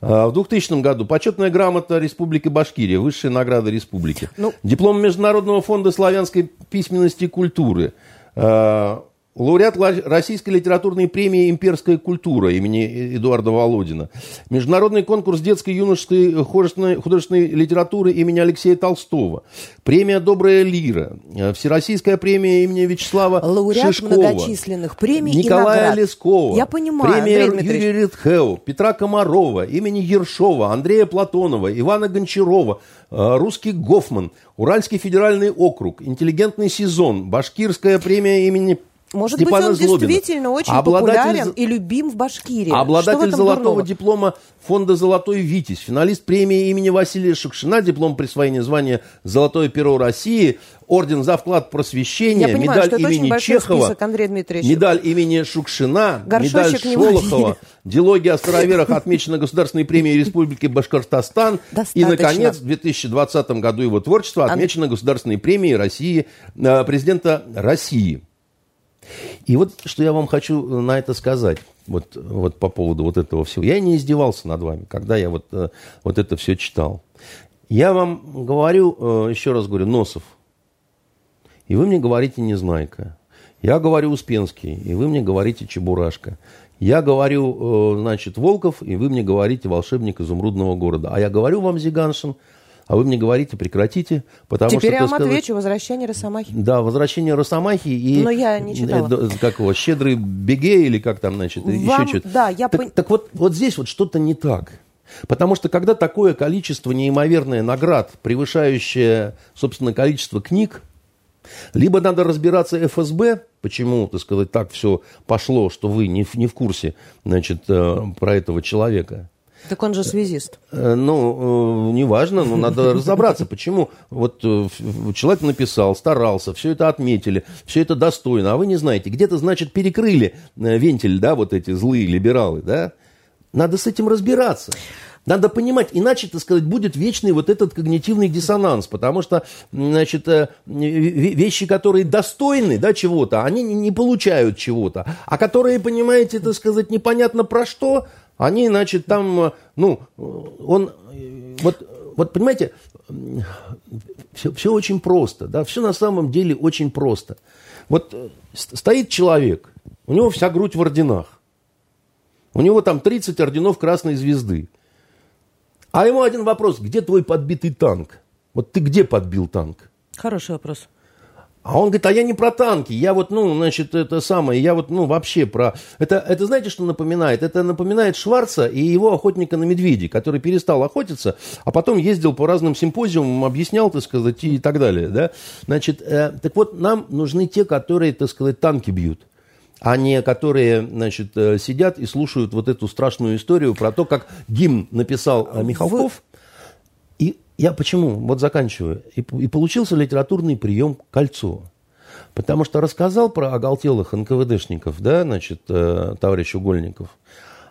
А, в 2000 году почетная грамота Республики Башкирия, высшая награда республики. Ну... Диплом Международного фонда славянской письменности и культуры. Лауреат Российской литературной премии «Имперская культура» имени Эдуарда Володина. Международный конкурс детской и юношеской художественной, художественной литературы имени Алексея Толстого. Премия «Добрая лира». Всероссийская премия имени Вячеслава Лауреат Шишкова. многочисленных премий Николая и наград. Лескова. Я понимаю, Премия Андрей Юрия Ритхеу, Петра Комарова, имени Ершова, Андрея Платонова, Ивана Гончарова, э, Русский Гофман, Уральский федеральный округ, Интеллигентный сезон, Башкирская премия имени может Степана быть, он Злобина. действительно очень Обладатель популярен и любим в Башкирии. Обладатель золотого дурного? диплома фонда «Золотой Витязь», финалист премии имени Василия Шукшина, диплом присвоения звания «Золотое перо России», орден за вклад в просвещение, Я понимаю, медаль имени Чехова, список, Андрей Дмитриевич. медаль имени Шукшина, Горшочек медаль. Шолохова, дилогия о староверах отмечена Государственной премией Республики Башкортостан. И, наконец, в 2020 году его творчество отмечено Государственной премией России, э, президента России. И вот что я вам хочу на это сказать, вот, вот по поводу вот этого всего. Я не издевался над вами, когда я вот, э, вот это все читал. Я вам говорю, э, еще раз говорю, Носов. И вы мне говорите Незнайка. Я говорю Успенский, и вы мне говорите Чебурашка. Я говорю, э, значит, Волков, и вы мне говорите волшебник изумрудного города. А я говорю вам Зиганшин, а вы мне говорите прекратите, потому Теперь что... я так вам сказать, отвечу. Возвращение Росомахи. да, возвращение Росомахи и... Но я не читала. э, д- Как его, щедрый беге или как там, значит, Вам- еще что-то. да, я так, пон- так вот, вот здесь вот что-то не так. Потому что когда такое количество неимоверное наград, превышающее, собственно, количество книг, либо надо разбираться ФСБ, почему, так сказать, так все пошло, что вы не в, не в курсе, значит, э, про этого человека. Так он же связист. Э, Ну, э, неважно, но надо разобраться, почему вот э, человек написал, старался, все это отметили, все это достойно, а вы не знаете, где-то, значит, перекрыли вентиль, да, вот эти злые либералы, да? Надо с этим разбираться. Надо понимать, иначе, так сказать, будет вечный вот этот когнитивный диссонанс, потому что, значит, ве- вещи, которые достойны, да, чего-то, они не получают чего-то, а которые, понимаете, так сказать, непонятно про что, они, значит, там, э, ну, он, э, вот, вот понимаете, все, все очень просто, да, все на самом деле очень просто. Вот э, стоит человек, у него вся грудь в орденах, у него там 30 орденов Красной Звезды. А ему один вопрос, где твой подбитый танк? Вот ты где подбил танк? Хороший вопрос. А он говорит, а я не про танки, я вот, ну, значит, это самое, я вот, ну, вообще про... Это, это знаете, что напоминает? Это напоминает Шварца и его охотника на медведей, который перестал охотиться, а потом ездил по разным симпозиумам, объяснял, так сказать, и так далее, да? Значит, э, так вот, нам нужны те, которые, так сказать, танки бьют а не которые, значит, э, сидят и слушают вот эту страшную историю про то, как гимн написал э, Михалков. Я почему? Вот заканчиваю. И, и получился литературный прием «Кольцо». Потому что рассказал про оголтелых НКВДшников, да, значит, э, товарищ Угольников.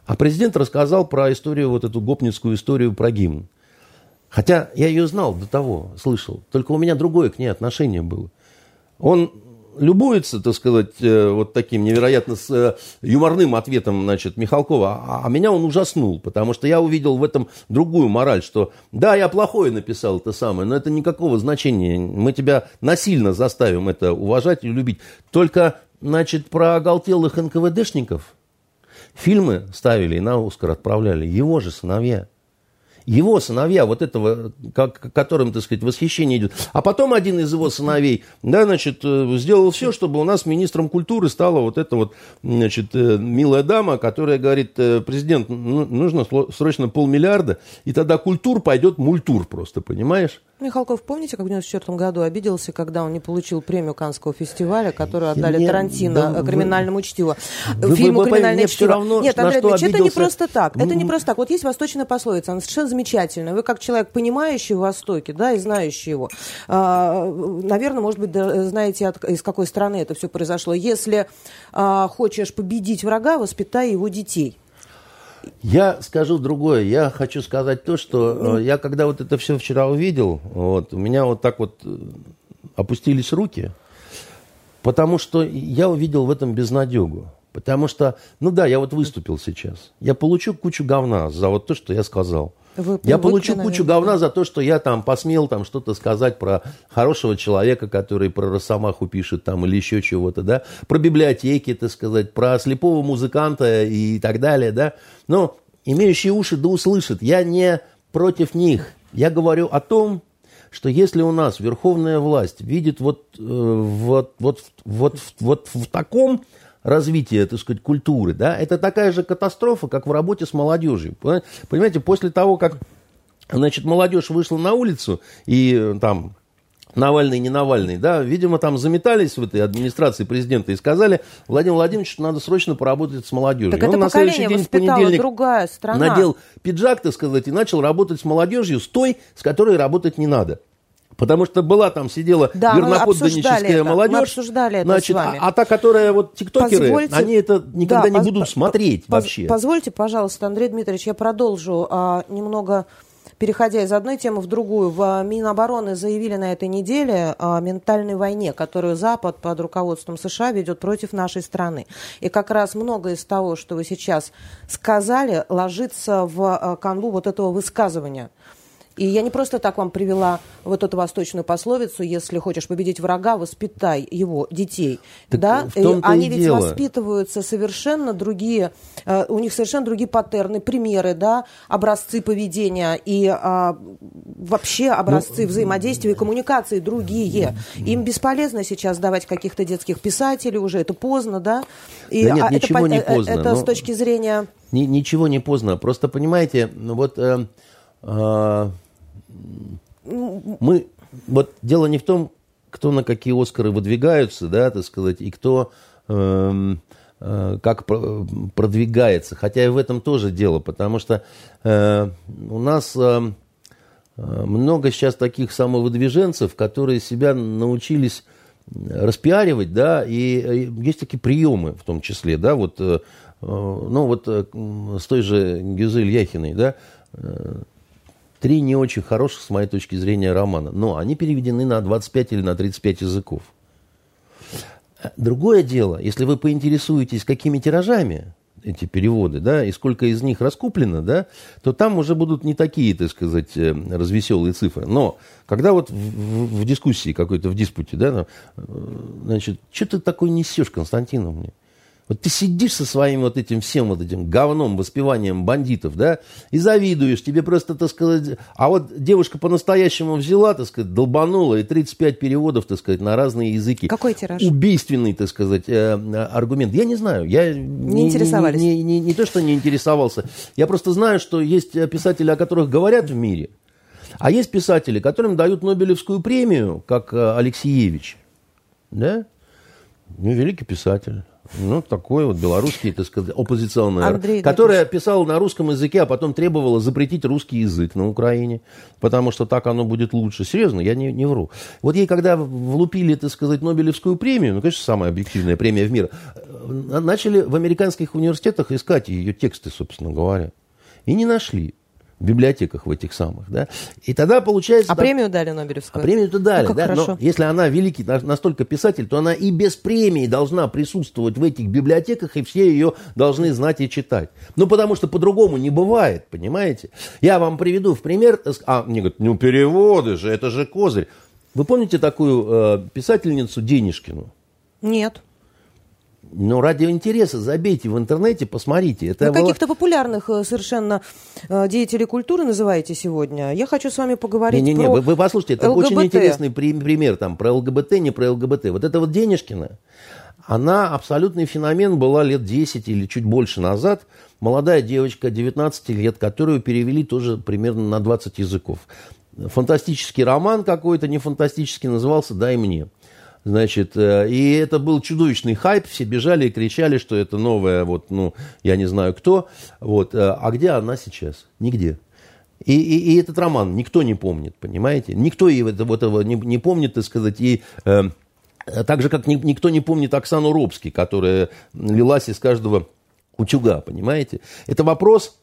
А президент рассказал про историю, вот эту гопницкую историю про гимн. Хотя я ее знал до того, слышал. Только у меня другое к ней отношение было. Он любуется, так сказать, э, вот таким невероятно с э, юморным ответом, значит, Михалкова, а, а меня он ужаснул, потому что я увидел в этом другую мораль, что да, я плохое написал это самое, но это никакого значения, мы тебя насильно заставим это уважать и любить. Только, значит, про оголтелых НКВДшников фильмы ставили и на Оскар отправляли его же сыновья. Его сыновья, вот этого, как, которым, так сказать, восхищение идет. А потом один из его сыновей, да, значит, э, сделал все, чтобы у нас министром культуры стала вот эта вот, значит, э, милая дама, которая говорит, э, президент, ну, нужно срочно полмиллиарда, и тогда культур пойдет мультур просто, понимаешь? Михалков, помните, как в 94 году обиделся, когда он не получил премию Канского фестиваля, которую отдали я, Тарантино да, «Криминальному чтиву». Вы, Фильму вы, «Криминальное чтиво». Равно, Нет, Андрей Ильич, это не просто так. Это не просто так. Вот есть восточная пословица, она совершенно замечательная. Вы как человек, понимающий Востоке, да, и знающий его, а, наверное, может быть, знаете, от, из какой страны это все произошло. Если а, хочешь победить врага, воспитай его детей. Я скажу другое. Я хочу сказать то, что э, я когда вот это все вчера увидел, вот, у меня вот так вот э, опустились руки, потому что я увидел в этом безнадегу. Потому что, ну да, я вот выступил сейчас. Я получу кучу говна за вот то, что я сказал. Вы я получу наверное. кучу говна за то, что я там посмел там что-то сказать про хорошего человека, который про Росомаху пишет там или еще чего-то, да, про библиотеки, так сказать, про слепого музыканта и так далее, да. Но имеющие уши да услышат. Я не против них. Я говорю о том, что если у нас верховная власть видит вот, э, вот, вот, вот, вот в таком развития, так сказать, культуры, да, это такая же катастрофа, как в работе с молодежью. Понимаете, после того, как, значит, молодежь вышла на улицу и э, там Навальный, не Навальный, да, видимо, там заметались в этой администрации президента и сказали, Владимир Владимирович, что надо срочно поработать с молодежью. Так Он это на следующий день в понедельник другая страна. надел пиджак, так сказать, и начал работать с молодежью, с той, с которой работать не надо. Потому что была там, сидела да, верноподданническая молодежь. Мы обсуждали это значит, с вами. А, а та, которая вот тиктокеры, позвольте, они это никогда да, не будут смотреть поз, вообще. Позвольте, пожалуйста, Андрей Дмитриевич, я продолжу а, немного переходя из одной темы в другую, в Минобороны заявили на этой неделе о ментальной войне, которую Запад под руководством США ведет против нашей страны. И как раз многое из того, что вы сейчас сказали, ложится в а, канву вот этого высказывания – и я не просто так вам привела вот эту восточную пословицу, если хочешь победить врага, воспитай его, детей. Так да? И они и ведь дело. воспитываются совершенно другие, э, у них совершенно другие паттерны, примеры, да, образцы поведения и а, вообще образцы ну, взаимодействия и коммуникации другие. Им бесполезно сейчас давать каких-то детских писателей уже, это поздно, да? И, да нет, а, ничего это, не поздно. Это но... с точки зрения... Ничего не поздно. Просто понимаете, ну вот... Э, э, мы, вот дело не в том, кто на какие Оскары выдвигаются, да, так сказать, и кто э, э, как продвигается. Хотя и в этом тоже дело, потому что э, у нас э, много сейчас таких самовыдвиженцев, которые себя научились распиаривать, да, и есть такие приемы в том числе, да, вот, ну вот с той же Гюзель Яхиной, да, три не очень хороших, с моей точки зрения, романа. Но они переведены на 25 или на 35 языков. Другое дело, если вы поинтересуетесь, какими тиражами эти переводы, да, и сколько из них раскуплено, да, то там уже будут не такие, так сказать, э, развеселые цифры. Но когда вот в, в, в дискуссии какой-то, в диспуте, да, э, значит, что ты такой несешь, Константинов мне? Вот ты сидишь со своим вот этим всем вот этим говном, воспеванием бандитов, да, и завидуешь, тебе просто, так сказать... А вот девушка по-настоящему взяла, так сказать, долбанула, и 35 переводов, так сказать, на разные языки. Какой тираж? Убийственный, так сказать, э, аргумент. Я не знаю. Я не, не интересовались? Не, не, не, не то, что не интересовался. Я просто знаю, что есть писатели, о которых говорят в мире, а есть писатели, которым дают Нобелевскую премию, как э, Алексеевич. Да? Ну, великий писатель. Ну, такой вот белорусский, так сказать, оппозиционный, Андрей которая Дмитриевич. писала на русском языке, а потом требовала запретить русский язык на Украине, потому что так оно будет лучше. Серьезно, я не, не вру. Вот ей, когда влупили, так сказать, Нобелевскую премию, ну, конечно, самая объективная премия в мире, э, начали в американских университетах искать ее тексты, собственно говоря. И не нашли в библиотеках в этих самых, да. И тогда получается... А так... премию дали Нобелевскую? А премию-то дали, ну, да. Хорошо. Но если она великий настолько писатель, то она и без премии должна присутствовать в этих библиотеках, и все ее должны знать и читать. Ну, потому что по-другому не бывает, понимаете? Я вам приведу в пример... А, мне говорят, ну, переводы же, это же козырь. Вы помните такую э, писательницу Денежкину? Нет. Ну, ради интереса забейте в интернете, посмотрите. Это Вы было... каких-то популярных э, совершенно э, деятелей культуры называете сегодня. Я хочу с вами поговорить не, не, не, про вы, вы послушайте, это ЛГБТ. очень интересный пример там про ЛГБТ, не про ЛГБТ. Вот это вот Денежкина, она абсолютный феномен была лет 10 или чуть больше назад. Молодая девочка, 19 лет, которую перевели тоже примерно на 20 языков. фантастический роман какой-то, не фантастический, назывался «Дай мне». Значит, э, и это был чудовищный хайп, все бежали и кричали, что это новая, вот, ну, я не знаю кто. Вот. Э, а где она сейчас? Нигде. И, и, и этот роман никто не помнит, понимаете? Никто этого, этого не, не помнит, так сказать, и э, так же, как ни, никто не помнит Оксану Робски, которая лилась из каждого утюга, понимаете? Это вопрос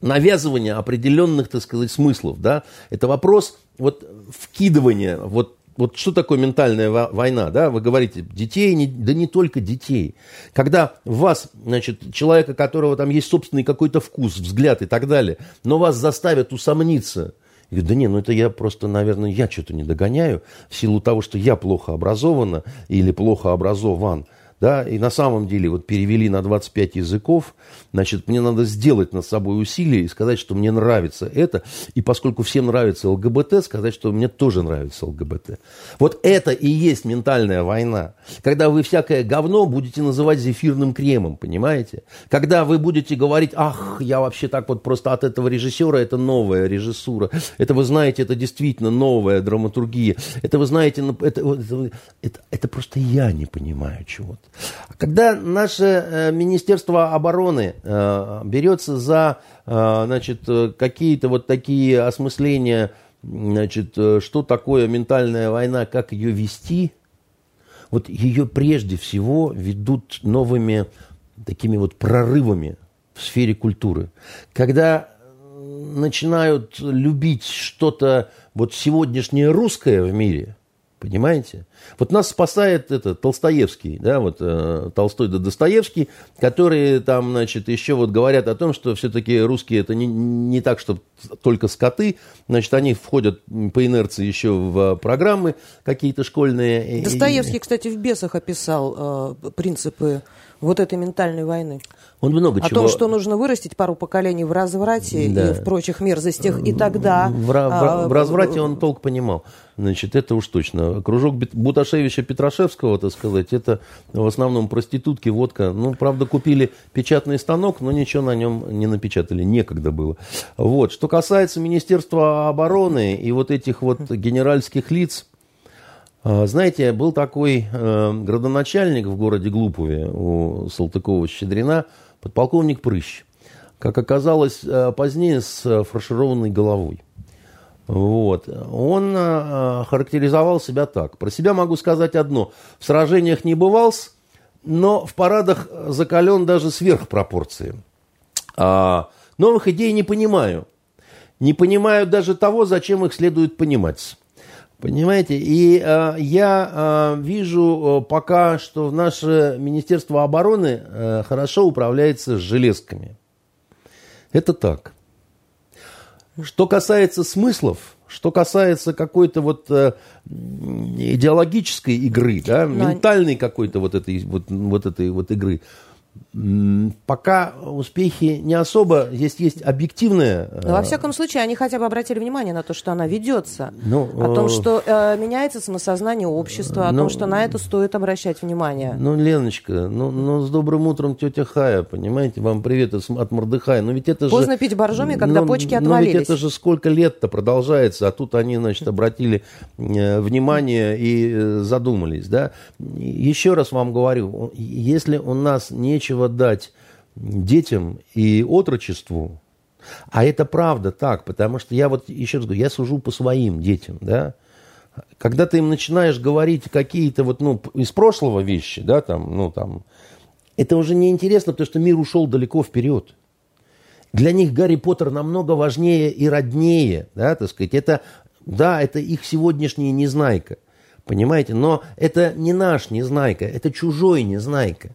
навязывания определенных, так сказать, смыслов, да? Это вопрос вот вкидывания вот вот что такое ментальная война, да, вы говорите, детей, не, да не только детей. Когда вас, значит, человека, которого там есть собственный какой-то вкус, взгляд и так далее, но вас заставят усомниться, и говорит, да не, ну это я просто, наверное, я что-то не догоняю в силу того, что я плохо образована или плохо образован да, и на самом деле вот перевели на 25 языков, значит, мне надо сделать над собой усилие и сказать, что мне нравится это, и поскольку всем нравится ЛГБТ, сказать, что мне тоже нравится ЛГБТ. Вот это и есть ментальная война. Когда вы всякое говно будете называть зефирным кремом, понимаете? Когда вы будете говорить, ах, я вообще так вот просто от этого режиссера, это новая режиссура, это вы знаете, это действительно новая драматургия, это вы знаете, это, это, это, это просто я не понимаю чего-то. Когда наше э, Министерство обороны э, берется за э, значит, какие-то вот такие осмысления, значит, что такое ментальная война, как ее вести, вот ее прежде всего ведут новыми такими вот прорывами в сфере культуры. Когда начинают любить что-то вот сегодняшнее русское в мире – Понимаете? Вот нас спасает это Толстоевский, да, вот э, Толстой да Достоевский, которые там, значит, еще вот говорят о том, что все-таки русские это не, не так, что только скоты, значит, они входят по инерции еще в программы какие-то школьные. Достоевский, кстати, в «Бесах» описал э, принципы вот этой ментальной войны. Он много О чего... том, что нужно вырастить пару поколений в разврате да. и в прочих мерзостях, и тогда... В, в, а, в разврате он толк понимал. Значит, это уж точно. Кружок Буташевича Петрашевского, так сказать, это в основном проститутки, водка. Ну, правда, купили печатный станок, но ничего на нем не напечатали. Некогда было. Вот. Что касается Министерства обороны и вот этих вот генеральских лиц, знаете, был такой э, градоначальник в городе Глупове у Салтыкова-Щедрина, подполковник Прыщ. Как оказалось, э, позднее с фаршированной головой. Вот. Он э, характеризовал себя так. Про себя могу сказать одно. В сражениях не бывал, но в парадах закален даже сверх пропорции. А, новых идей не понимаю. Не понимаю даже того, зачем их следует понимать. Понимаете? И э, я э, вижу э, пока, что наше Министерство обороны э, хорошо управляется с железками. Это так. Что касается смыслов, что касается какой-то вот э, идеологической игры, да, ментальной какой-то вот этой вот, вот этой вот игры, Пока успехи не особо, здесь есть объективные... Но, во э, всяком случае, они хотя бы обратили внимание на то, что она ведется. Ну, о том, э, что э, меняется самосознание общества, о ну, том, что на это стоит обращать внимание. Ну, Леночка, ну, ну с добрым утром тетя Хая, понимаете, вам привет от Мордыхая. Но ведь это Поздно же, пить боржоми, когда ну, почки отвалились. Но ведь это же сколько лет-то продолжается, а тут они, значит, обратили э, внимание и э, задумались, да. Еще раз вам говорю, если у нас нечего нечего дать детям и отрочеству, а это правда так, потому что я вот еще раз говорю, я сужу по своим детям, да, когда ты им начинаешь говорить какие-то вот, ну, из прошлого вещи, да, там, ну, там, это уже не интересно, потому что мир ушел далеко вперед. Для них Гарри Поттер намного важнее и роднее, да, так сказать. Это, да, это их сегодняшняя незнайка, понимаете, но это не наш незнайка, это чужой незнайка.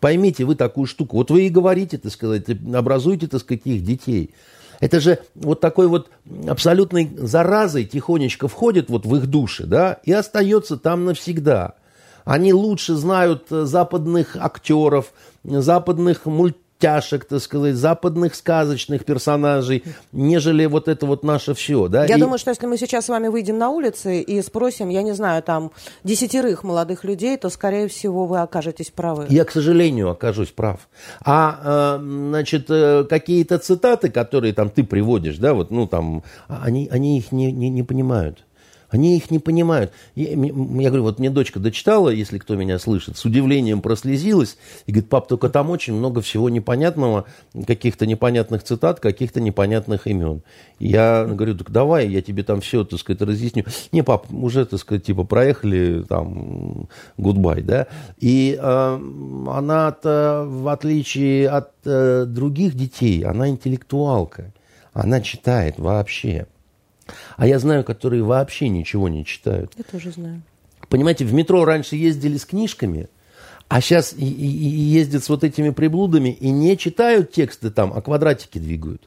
Поймите вы такую штуку. Вот вы и говорите, так сказать, образуете, так сказать, их детей. Это же вот такой вот абсолютной заразой тихонечко входит вот в их души, да, и остается там навсегда. Они лучше знают западных актеров, западных мульт мультяшек, так сказать, западных сказочных персонажей, нежели вот это вот наше все. Да? Я И- думаю, что если мы сейчас с вами выйдем на улицы и спросим, я не знаю, там, десятерых молодых людей, то, скорее всего, вы окажетесь правы. Я, к сожалению, окажусь прав. А, э, значит, э, какие-то цитаты, которые там ты приводишь, да, вот, ну, там, они, они их не, не, не понимают. Они их не понимают. Я, я говорю, вот мне дочка дочитала, если кто меня слышит, с удивлением прослезилась и говорит, пап, только там очень много всего непонятного, каких-то непонятных цитат, каких-то непонятных имен. Я говорю, так давай, я тебе там все, так сказать, разъясню. Не, пап, уже, так сказать, типа проехали, там, гудбай, да. И э, она-то, в отличие от э, других детей, она интеллектуалка. Она читает вообще. А я знаю, которые вообще ничего не читают. Я тоже знаю. Понимаете, в метро раньше ездили с книжками, а сейчас и, и- и ездят с вот этими приблудами и не читают тексты там, а квадратики двигают.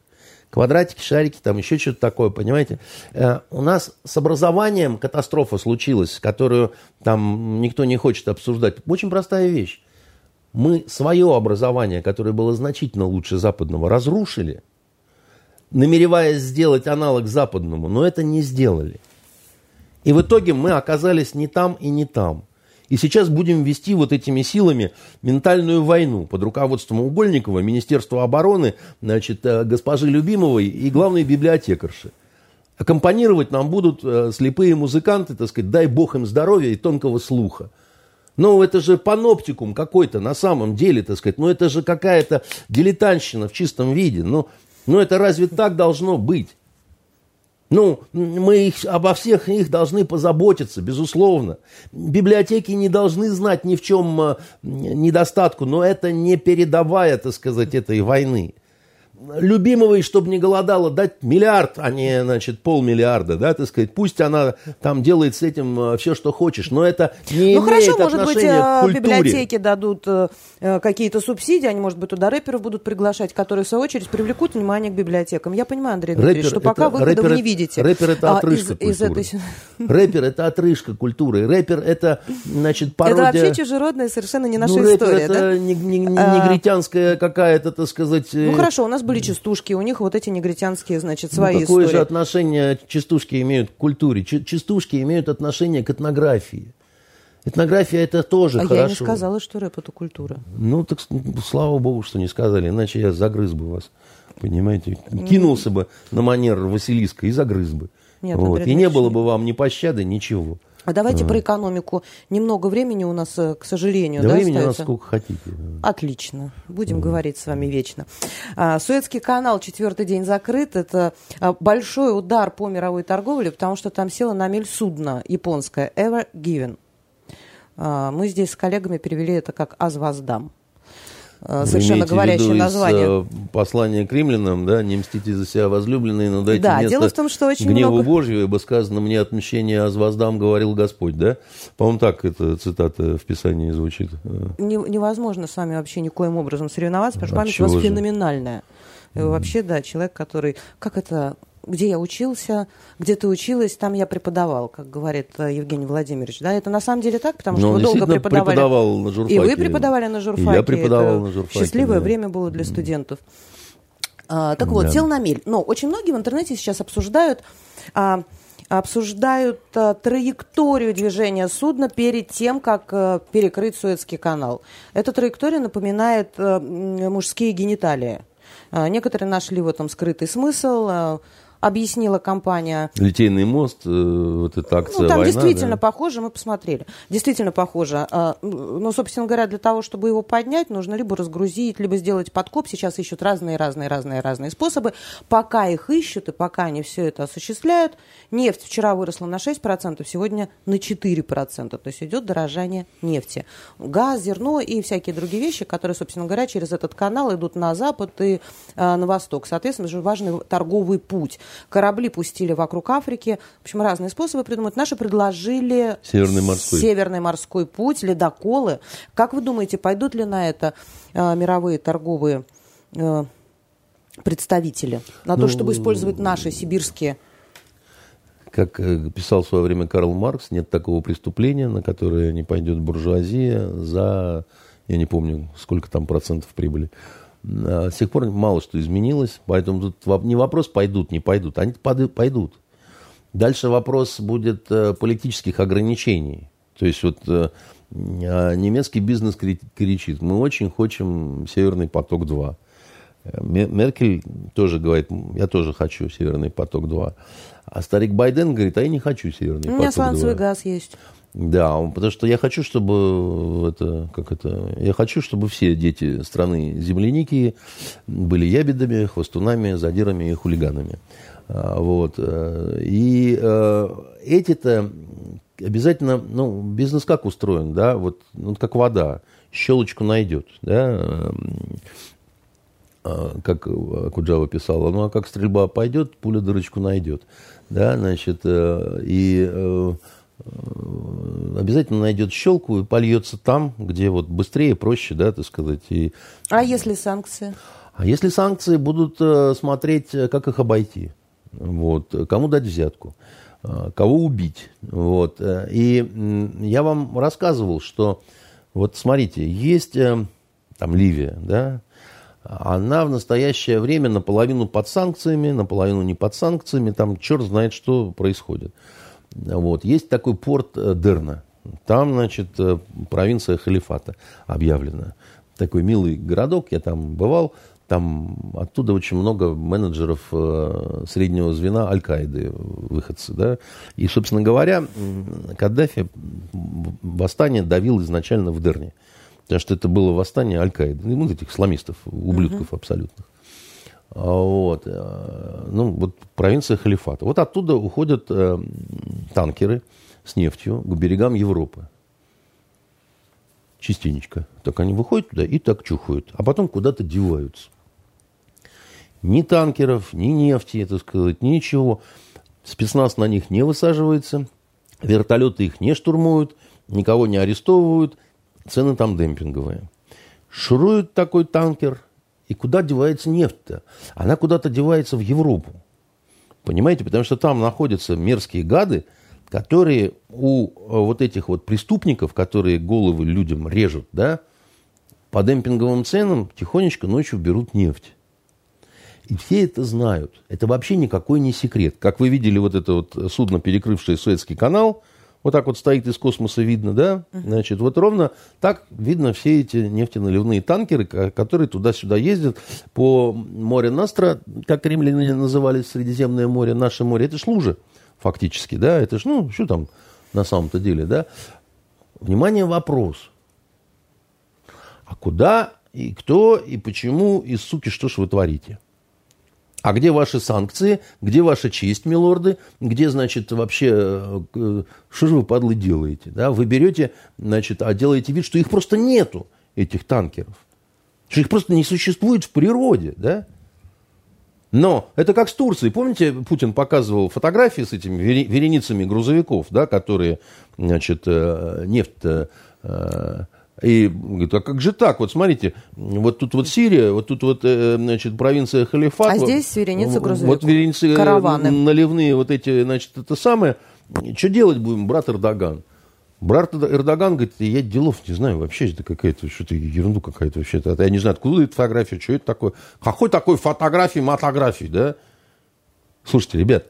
Квадратики, шарики, там еще что-то такое, понимаете? Э, у нас с образованием катастрофа случилась, которую там никто не хочет обсуждать. Очень простая вещь. Мы свое образование, которое было значительно лучше западного, разрушили, намереваясь сделать аналог западному, но это не сделали. И в итоге мы оказались не там и не там. И сейчас будем вести вот этими силами ментальную войну под руководством Угольникова, Министерства обороны, значит, э, госпожи Любимовой и главной библиотекарши. Аккомпанировать нам будут э, слепые музыканты, так сказать, дай бог им здоровья и тонкого слуха. Ну, это же паноптикум какой-то на самом деле, так сказать. Ну, это же какая-то дилетантщина в чистом виде. Ну, ну это разве так должно быть? Ну, мы их, обо всех их должны позаботиться, безусловно. Библиотеки не должны знать ни в чем э, недостатку, но это не передавая, так сказать, этой войны. Любимовой, чтобы не голодала, дать миллиард, а не, значит, полмиллиарда, да, так сказать. Пусть она там делает с этим все, что хочешь, но это не Ну имеет хорошо, может быть, отношения к э, культуре. библиотеки дадут э, э, какие-то субсидии, они, может быть, туда рэперов будут приглашать, которые, в свою очередь, привлекут внимание к библиотекам. Я понимаю, Андрей Дмитриевич, что пока это- выхода рэпер вы не это- видите. Рэпер это А, отрыжка из, из культуры. этой... Рэпер это отрыжка культуры. Рэпер это, значит, Это пародия... вообще чужеродная совершенно не наша ну, рэпер история, это да? не- А. негритянская какая-то, так сказать... э, Ну хорошо, у нас были частушки, у них вот эти негритянские, значит, ну, свои какое истории. же отношение частушки имеют к культуре? Частушки имеют отношение к этнографии. Этнография это тоже а хорошо. я не сказала, что рэп это культура. Ну, так слава богу, что не сказали, иначе я загрыз бы вас. Понимаете? Кинулся бы на манер Василиска и загрыз бы. Нет, вот. И не было бы вам ни пощады, ничего. А давайте про экономику. Немного времени у нас, э, к сожалению, Да да, времени у нас остается? сколько хотите. Отлично. Будем говорить с вами вечно. А, Суэцкий канал четвертый день закрыт. Это а, большой удар по мировой торговле, потому что там села на мель судно японское Ever Given. А, Мы здесь с коллегами перевели это как «Аз воздам». А, Вы Совершенно говорящее название. э, послания к римлянам, да, не мстите за себя возлюбленные, но дайте Да, место дело в том, что очень гневу много- Божью, ибо сказано мне отмщение аз воздам, говорил Господь, да? По-моему, так эта цитата в Писании звучит. Э, Не- невозможно с вами вообще никоим образом соревноваться, потому что А память у вас же? феноменальная. Вообще, да, человек, который... Как это... Где я учился, где ты училась, там я преподавал, как говорит э, Евгений Владимирович. Да, это на самом деле так, потому Но что он вы долго преподавали. преподавал на журфаке. И вы преподавали на журфаке. И я преподавал Это на журфаке, Счастливое да. время было для студентов. А, так вот, Да. сел на мель. Но очень многие в интернете сейчас обсуждают, а, обсуждают а, траекторию движения судна перед тем, как а, перекрыть Суэцкий канал. Эта траектория напоминает а, мужские гениталии. А, некоторые нашли в этом скрытый смысл. Объяснила компания Литейный мост, э, вот эта акция ну, там «Война», действительно да? похоже, мы посмотрели. Действительно похоже. А, Но, собственно говоря, для того, чтобы его поднять, нужно либо разгрузить, либо сделать подкоп. Сейчас ищут разные, разные, разные, разные способы. Пока их ищут и пока они все это осуществляют, нефть вчера выросла на 6%, сегодня на 4%. То есть идет дорожание нефти. Газ, зерно и всякие другие вещи, которые, собственно говоря, через этот канал идут на запад и а, на восток. Соответственно, же важный торговый путь. Корабли пустили вокруг Африки. В общем, разные способы придумать. Наши предложили Северный морской. Северный морской путь, ледоколы. Как вы думаете, пойдут ли на это э, мировые торговые э, представители? На то, Ну, чтобы использовать наши сибирские... Как э, писал в свое время Карл Маркс, нет такого преступления, на которое не пойдет буржуазия за, я не помню, сколько там процентов прибыли. С тех пор мало что изменилось, поэтому тут не вопрос, пойдут, не пойдут, они пойдут. Дальше вопрос будет политических ограничений. То есть вот а немецкий бизнес кричит, мы очень хотим Северный поток-2. Меркель тоже говорит, я тоже хочу Северный поток-2. А старик Байден говорит, а я не хочу Северный поток-2. У меня сланцевый газ есть. Да, потому что я хочу, чтобы это, как это, я хочу, чтобы все дети страны земляники были ябедами, хвостунами, задирами и хулиганами. А, вот. Э, и э, эти-то обязательно, ну, бизнес как устроен, да, вот, ну, как вода, щелочку найдет, да, а, как Куджава писала, ну, а как стрельба пойдет, пуля дырочку найдет, да, значит, э, и э, обязательно найдет щелку и польется там, где вот быстрее, проще, да, так сказать. И... А если санкции? А если санкции будут э, смотреть, как их обойти, вот, кому дать взятку. Э, кого убить. Вот. Э, и я вам рассказывал, что вот смотрите, есть э, там Ливия, да, она в настоящее время наполовину под санкциями, наполовину не под санкциями, там черт знает, что происходит. Вот. Есть такой порт Дерна, там, значит, провинция халифата объявлена. Такой милый городок, я там бывал, там оттуда очень много менеджеров э, среднего звена Аль-Каиды, выходцы. Да? И, собственно говоря, Каддафи восстание давил изначально в Дерне. Потому что это было восстание Аль-Каиды. Ну, этих исламистов, ублюдков uh-huh. абсолютных. А вот. Э, ну, вот провинция Халифата. Вот оттуда уходят э, танкеры с нефтью к берегам Европы частенечко. Так они выходят туда и так чухают, а потом куда-то деваются. Ни танкеров, ни нефти, так сказать, ничего. Спецназ на них не высаживается, вертолеты их не штурмуют, никого не арестовывают, цены там демпинговые. Шурует такой танкер, и куда девается нефть-то? Она куда-то девается в Европу. Понимаете, потому что там находятся мерзкие гады, которые у вот этих вот преступников, которые головы людям режут, да, по демпинговым ценам тихонечко ночью берут нефть. И все это знают. Это вообще никакой не секрет. Как вы видели, вот это вот судно, перекрывшее Суэцкий канал, вот так вот стоит из космоса видно, да? Значит, вот ровно так видно все эти нефтеналивные танкеры, которые туда-сюда ездят по море Настра, как римляне называли Средиземное море, наше море. Это ж лужа фактически, да? Это ж, ну, что там на самом-то деле, да? Внимание, вопрос. А куда и кто и почему и, суки, что ж вы творите? А где ваши санкции? Где ваша честь, милорды? Где, значит, вообще, э, что же вы, падлы, делаете? Да? Вы берете, значит, а делаете вид, что их просто нету, этих танкеров. Что их просто не существует в природе, да? Но это как с Турцией. Помните, Путин показывал фотографии с этими вереницами грузовиков, да, которые, значит, э, нефть э, и говорит, а как же так? Вот смотрите, вот тут вот Сирия, вот тут вот, э, значит, провинция Халифат. А здесь вереница грузовиков. Вот вереницы э, Караваны. наливные вот эти, значит, это самое. Что делать будем, брат Эрдоган? Брат Эрдоган говорит, я делов не знаю, вообще это какая-то, что-то ерунду какая-то вообще. -то. Я не знаю, откуда эта фотография, что это такое. Какой такой фотографии, мотографии, да? Слушайте, ребят,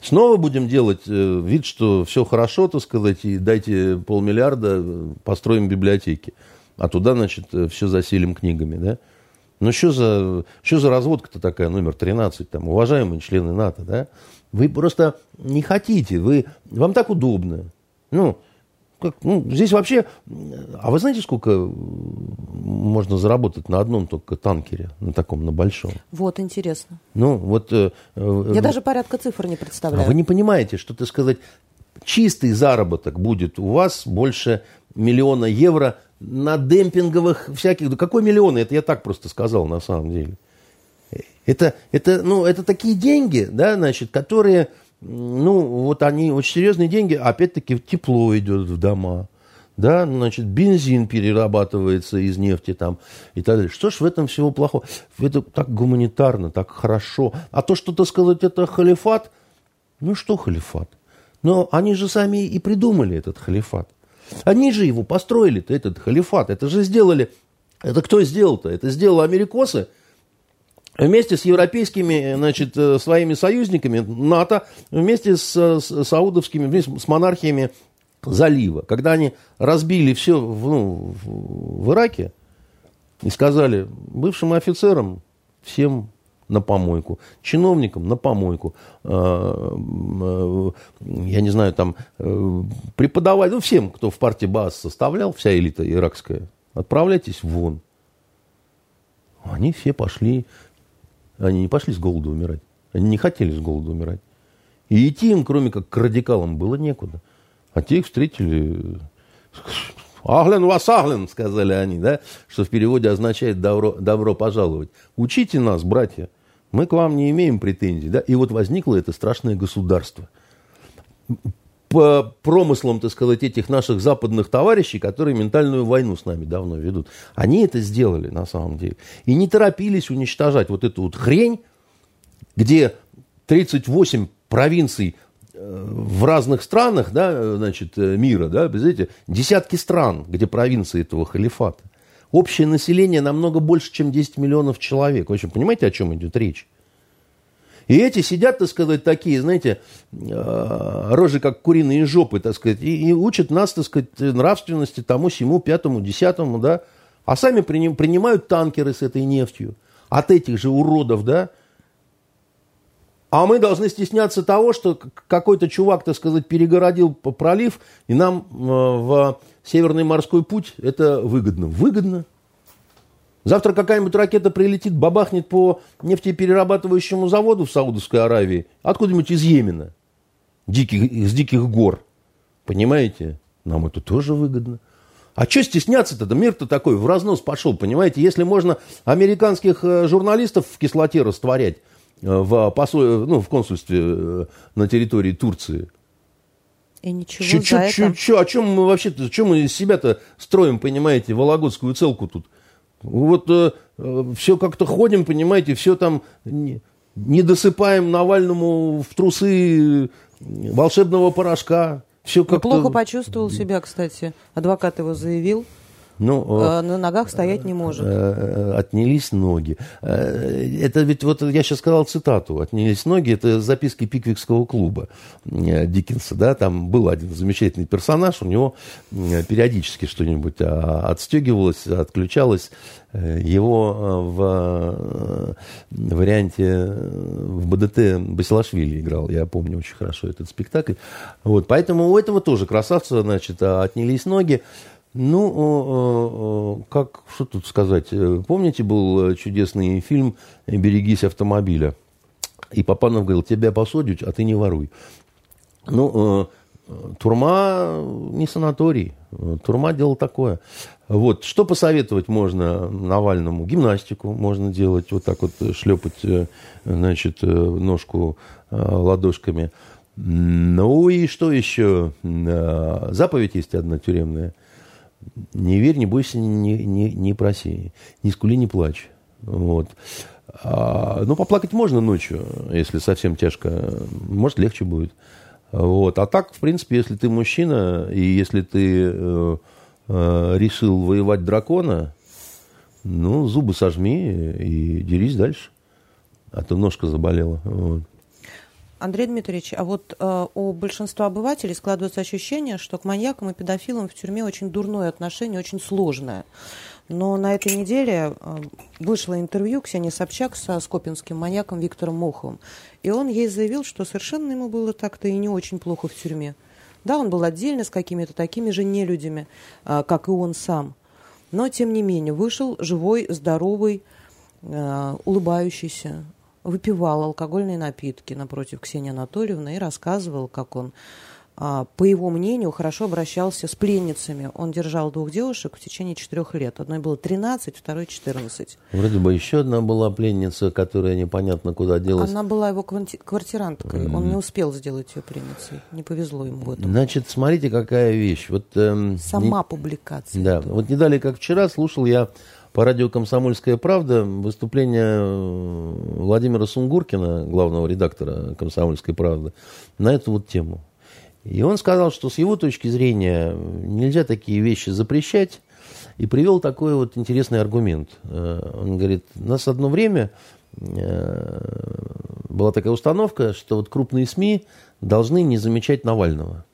Снова будем делать э, вид, что все хорошо, так сказать, и дайте полмиллиарда, э, построим библиотеки. А туда, значит, э, все заселим книгами, да? Ну, что за, что за разводка-то такая, номер 13, там, уважаемые члены НАТО, да? Вы просто не хотите, вы, вам так удобно. Ну, как, ну, здесь вообще... А вы знаете, сколько можно заработать на одном только танкере, на таком, на большом? Вот, интересно. Ну, вот... Э, э Я даже порядка цифр не представляю. А вы не понимаете, что, так сказать, чистый заработок будет у вас больше миллиона евро на демпинговых всяких... Да какой миллион? Это я так просто сказал на самом деле. Это, это, ну, это такие деньги, да, значит, которые ну, вот они очень серьезные деньги, опять-таки тепло идет в дома, да, значит, бензин перерабатывается из нефти там и так далее. Что ж в этом всего плохого? Это так гуманитарно, так хорошо. А то, что, так сказать, это халифат, ну что халифат? Но они же сами и придумали этот халифат. Они же его построили, этот халифат. Это же сделали Это кто сделал-то? Это сделал америкосы вместе с европейскими значит, э, своими союзниками НАТО, вместе с, с саудовскими, вместе с монархиями залива. Когда они разбили все в, ну, в Ираке и сказали бывшим офицерам всем на помойку, чиновникам на помойку, э, э, я не знаю, там, преподавать, ну, всем, кто в партии БАС составлял, вся элита иракская, отправляйтесь вон. Они все пошли, они не пошли с голоду умирать. Они не хотели с голоду умирать. И идти им, кроме как к радикалам, было некуда. А те их встретили... Аглен вас аглен, сказали они, да, что в переводе означает добро, добро пожаловать. Учите нас, братья, мы к вам не имеем претензий. Да? И вот возникло это страшное государство по промыслам, так сказать, этих наших западных товарищей, которые ментальную войну с нами давно ведут. Они это сделали на самом деле. И не торопились уничтожать вот эту вот хрень, где 38 провинций э, в разных странах да, значит, э, мира, да, знаете, десятки стран, где провинции этого халифата. Общее население намного больше, чем 10 миллионов человек. В общем, понимаете, о чем идет речь? И эти сидят, так сказать, такие, знаете, э, рожи как куриные жопы, так сказать, и, и учат нас, так сказать, нравственности тому, сему, пятому, десятому, да, а сами принимают танкеры с этой нефтью от этих же уродов, да, а мы должны стесняться того, что какой-то чувак, так сказать, перегородил пролив, и нам э, в Северный морской путь это выгодно. Выгодно. Завтра какая-нибудь ракета прилетит, бабахнет по нефтеперерабатывающему заводу в Саудовской Аравии, откуда-нибудь из Йемена, диких, из диких гор. Понимаете? Нам это тоже выгодно. А что стесняться-то? Да мир-то такой в разнос пошел, понимаете? Если можно американских э, журналистов в кислоте растворять э, в, посол... ну, в консульстве э, на территории Турции. И ничего чё, за чё, это... Чё, о чем мы вообще-то, что мы из себя-то строим, понимаете, вологодскую целку тут? Вот э, э, все как-то ходим, понимаете, все там не, не досыпаем Навальному в трусы волшебного порошка. Все как-то... Плохо почувствовал себя, кстати. Адвокат его заявил. Ну, э, на ногах стоять не может. Э, э, отнялись ноги. Это ведь, вот я сейчас сказал цитату, отнялись ноги, это записки Пиквикского клуба Диккенса, да, там был один замечательный персонаж, у него периодически что-нибудь а, отстегивалось, отключалось, его в варианте в БДТ Басилашвили играл, я помню очень хорошо этот спектакль. Вот, поэтому у этого тоже красавца, значит, отнялись ноги. Ну, как, что тут сказать? Помните, был чудесный фильм «Берегись автомобиля»? И Папанов говорил, тебя посадят, а ты не воруй. Ну, турма не санаторий. Турма дело такое. Вот. Что посоветовать можно Навальному? Гимнастику можно делать, вот так вот шлепать, э, значит, э, ножку э, ладошками. Ну и что еще? Заповедь есть одна тюремная – не верь, не бойся, не, не, не проси. Не скули, не плачь. Вот. А, ну, поплакать можно ночью, если совсем тяжко. Может, легче будет. Вот. А так, в принципе, если ты мужчина, и если ты э, э, решил воевать дракона, ну, зубы сожми и дерись дальше. А то ножка заболела. Вот. Андрей Дмитриевич, а вот э, у большинства обывателей складывается ощущение, что к маньякам и педофилам в тюрьме очень дурное отношение, очень сложное. Но на этой неделе э, вышло интервью Ксении Собчак со скопинским маньяком Виктором Моховым. И он ей заявил, что совершенно ему было так-то и не очень плохо в тюрьме. Да, он был отдельно с какими-то такими же нелюдями, э, как и он сам. Но, тем не менее, вышел живой, здоровый, э, улыбающийся, выпивал алкогольные напитки напротив Ксении Анатольевны и рассказывал, как он, а, по его мнению, хорошо обращался с пленницами. Он держал двух девушек в течение четырех лет. Одной было 13, второй 14. Вроде бы еще одна была пленница, которая непонятно куда делась. Она была его квартиранткой. Mm-hmm. Он не успел сделать ее пленницей. Не повезло ему в этом. Значит, смотрите, какая вещь. Вот, эм, Сама не... публикация. Да, этого. вот не далее, как вчера, слушал я по радио «Комсомольская правда» выступление э, Владимира Сунгуркина, главного редактора «Комсомольской правды», на эту вот тему. И он сказал, что с его точки зрения нельзя такие вещи запрещать, и привел такой вот интересный аргумент. Он говорит, у нас одно время была такая установка, что вот крупные СМИ должны не замечать Навального.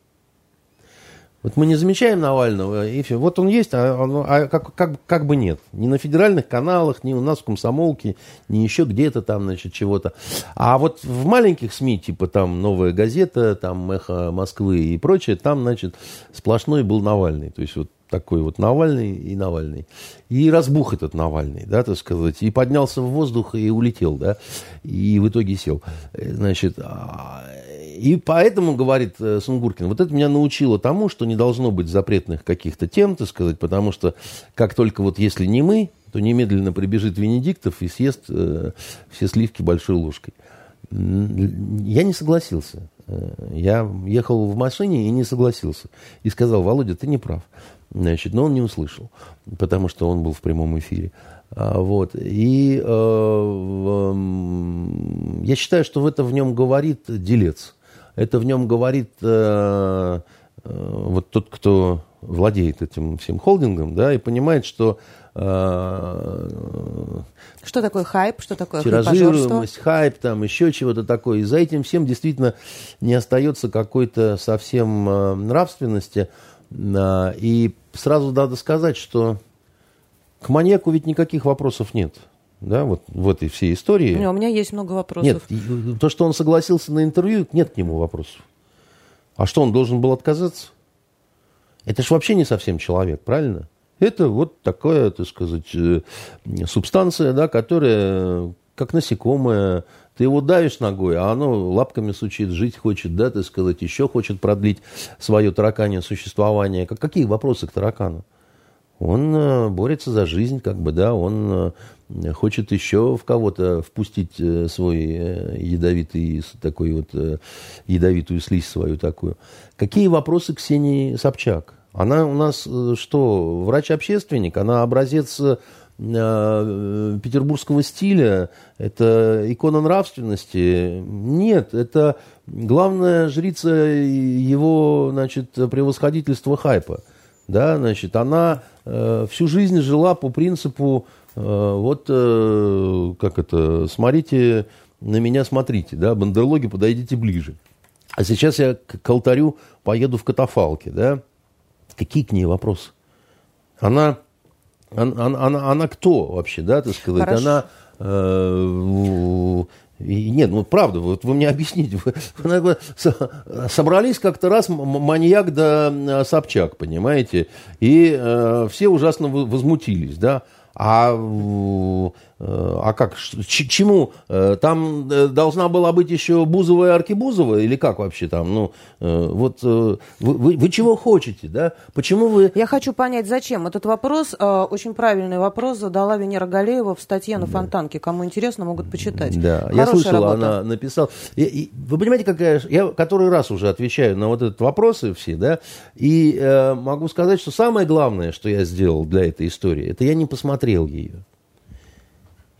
Вот мы не замечаем Навального, и все. Вот он есть, а, он, а как, как, как бы нет. Ни на федеральных каналах, ни у нас в комсомолке, ни еще где-то там, значит, чего-то. А вот в маленьких СМИ, типа там «Новая газета», там «Эхо Москвы» и прочее, там, значит, сплошной был Навальный. То есть вот такой вот Навальный и Навальный. И разбух этот Навальный, да, так сказать, и поднялся в воздух и улетел, да, и в итоге сел. Значит, а, и поэтому, говорит э, Сунгуркин, вот это меня научило тому, что не должно быть запретных каких-то тем, так сказать, потому что как только вот если не мы, то немедленно прибежит Венедиктов и съест э, все сливки большой ложкой. Я не согласился. Э, я ехал в машине и не согласился. И сказал, Володя, ты не прав. Значит, но он не услышал, потому что он был в прямом эфире. А, вот. И э, э, я считаю, что в это в нем говорит делец. Это в нем говорит э, э, вот тот, кто владеет этим всем холдингом, да, и понимает, что э, что такое хайп, что такое тиражируемость, хайп, там еще чего-то такое. И за этим всем действительно не остается какой-то совсем э, нравственности. Э, и сразу надо сказать, что к маньяку ведь никаких вопросов нет. Да, вот в этой всей истории. Не, у меня есть много вопросов. Нет, то, что он согласился на интервью, нет к нему вопросов. А что, он должен был отказаться? Это же вообще не совсем человек, правильно? Это вот такая, так сказать, э, субстанция, да, которая как насекомое, ты его давишь ногой, а оно лапками сучит, жить хочет, да, так сказать, еще хочет продлить свое тараканье существование. Какие вопросы к таракану? Он э, борется за жизнь, как бы, да, он э, хочет еще в кого-то впустить э, свой ядовитый, такой вот, ядовитую слизь свою такую. Какие вопросы Ксении Собчак? Она у нас что, врач-общественник? Она образец петербургского стиля, это икона нравственности. Нет, это главная жрица его, значит, превосходительства хайпа. Да, значит, она э, всю жизнь жила по принципу, э, вот, э, как это, смотрите на меня, смотрите, да, бандерлоги, подойдите ближе. А сейчас я к, к алтарю поеду в катафалке, да. Какие к ней вопросы? Она, она, она, она кто вообще, да, так сказать? Хорошо. Она э, и нет, ну правда, вот вы мне объясните. Вы, вы собрались как-то раз маньяк да Собчак, понимаете? И э, все ужасно возмутились, да? А Э, а как, чему? Э, там э, должна была быть еще Бузова и Аркибузова? Или как вообще там? Ну, вот вы, вы, вы чего хотите, да? Почему вы... Я хочу понять, зачем. Этот вопрос, очень правильный вопрос, задала Венера Галеева в статье на Фонтанке. Кому интересно, могут почитать. Да, Хорошая я слышал, работа. она написала. И, и, вы понимаете, какая... Я который раз уже отвечаю на вот этот вопросы все, да? И э, могу сказать, что самое главное, что я сделал для этой истории, это я не посмотрел ее.